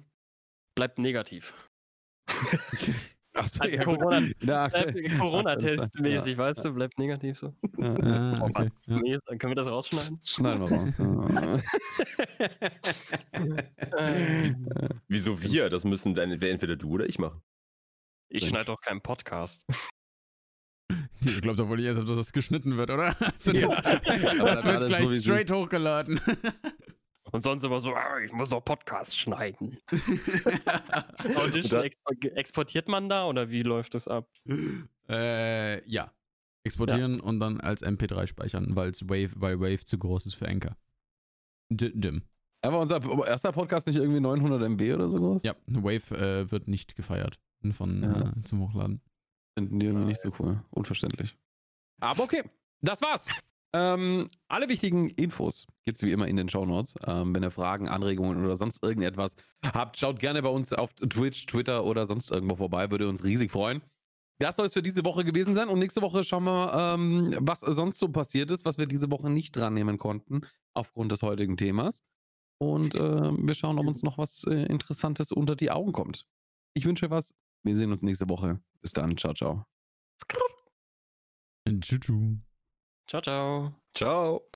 Bleibt negativ. (laughs)
Achso,
ja, Corona-Test Corona (laughs) mäßig, ja. weißt du, bleibt negativ so. Ja, ja, okay. ja. Können wir das rausschneiden?
Schneiden wir raus. (laughs)
Wieso wir? Das müssen dann entweder du oder ich machen.
Ich schneide doch keinen Podcast.
Ich glaube doch wohl nicht erst, dass das geschnitten wird, oder? Also das, das wird gleich straight hochgeladen.
Und sonst immer so, ah, ich muss noch Podcast schneiden. (laughs) Audition exportiert man da oder wie läuft das ab?
Äh, ja. Exportieren ja. und dann als MP3 speichern, weil Wave, weil Wave zu groß ist für Anchor. Dim.
Aber unser erster Podcast nicht irgendwie 900 MB oder so groß?
Ja, Wave äh, wird nicht gefeiert von ja. äh, zum Hochladen.
Finden die irgendwie nicht so cool. Unverständlich. Aber okay, das war's. Ähm, alle wichtigen Infos gibt es wie immer in den Show Notes. Ähm, wenn ihr Fragen, Anregungen oder sonst irgendetwas habt, schaut gerne bei uns auf Twitch, Twitter oder sonst irgendwo vorbei. Würde uns riesig freuen. Das soll es für diese Woche gewesen sein. Und nächste Woche schauen wir, ähm, was sonst so passiert ist, was wir diese Woche nicht dran nehmen konnten, aufgrund des heutigen Themas. Und äh, wir schauen, ob uns noch was äh, Interessantes unter die Augen kommt. Ich wünsche was. Wir sehen uns nächste Woche. Bis dann. Ciao, ciao.
Tschüss.
Ciao, ciao.
Ciao.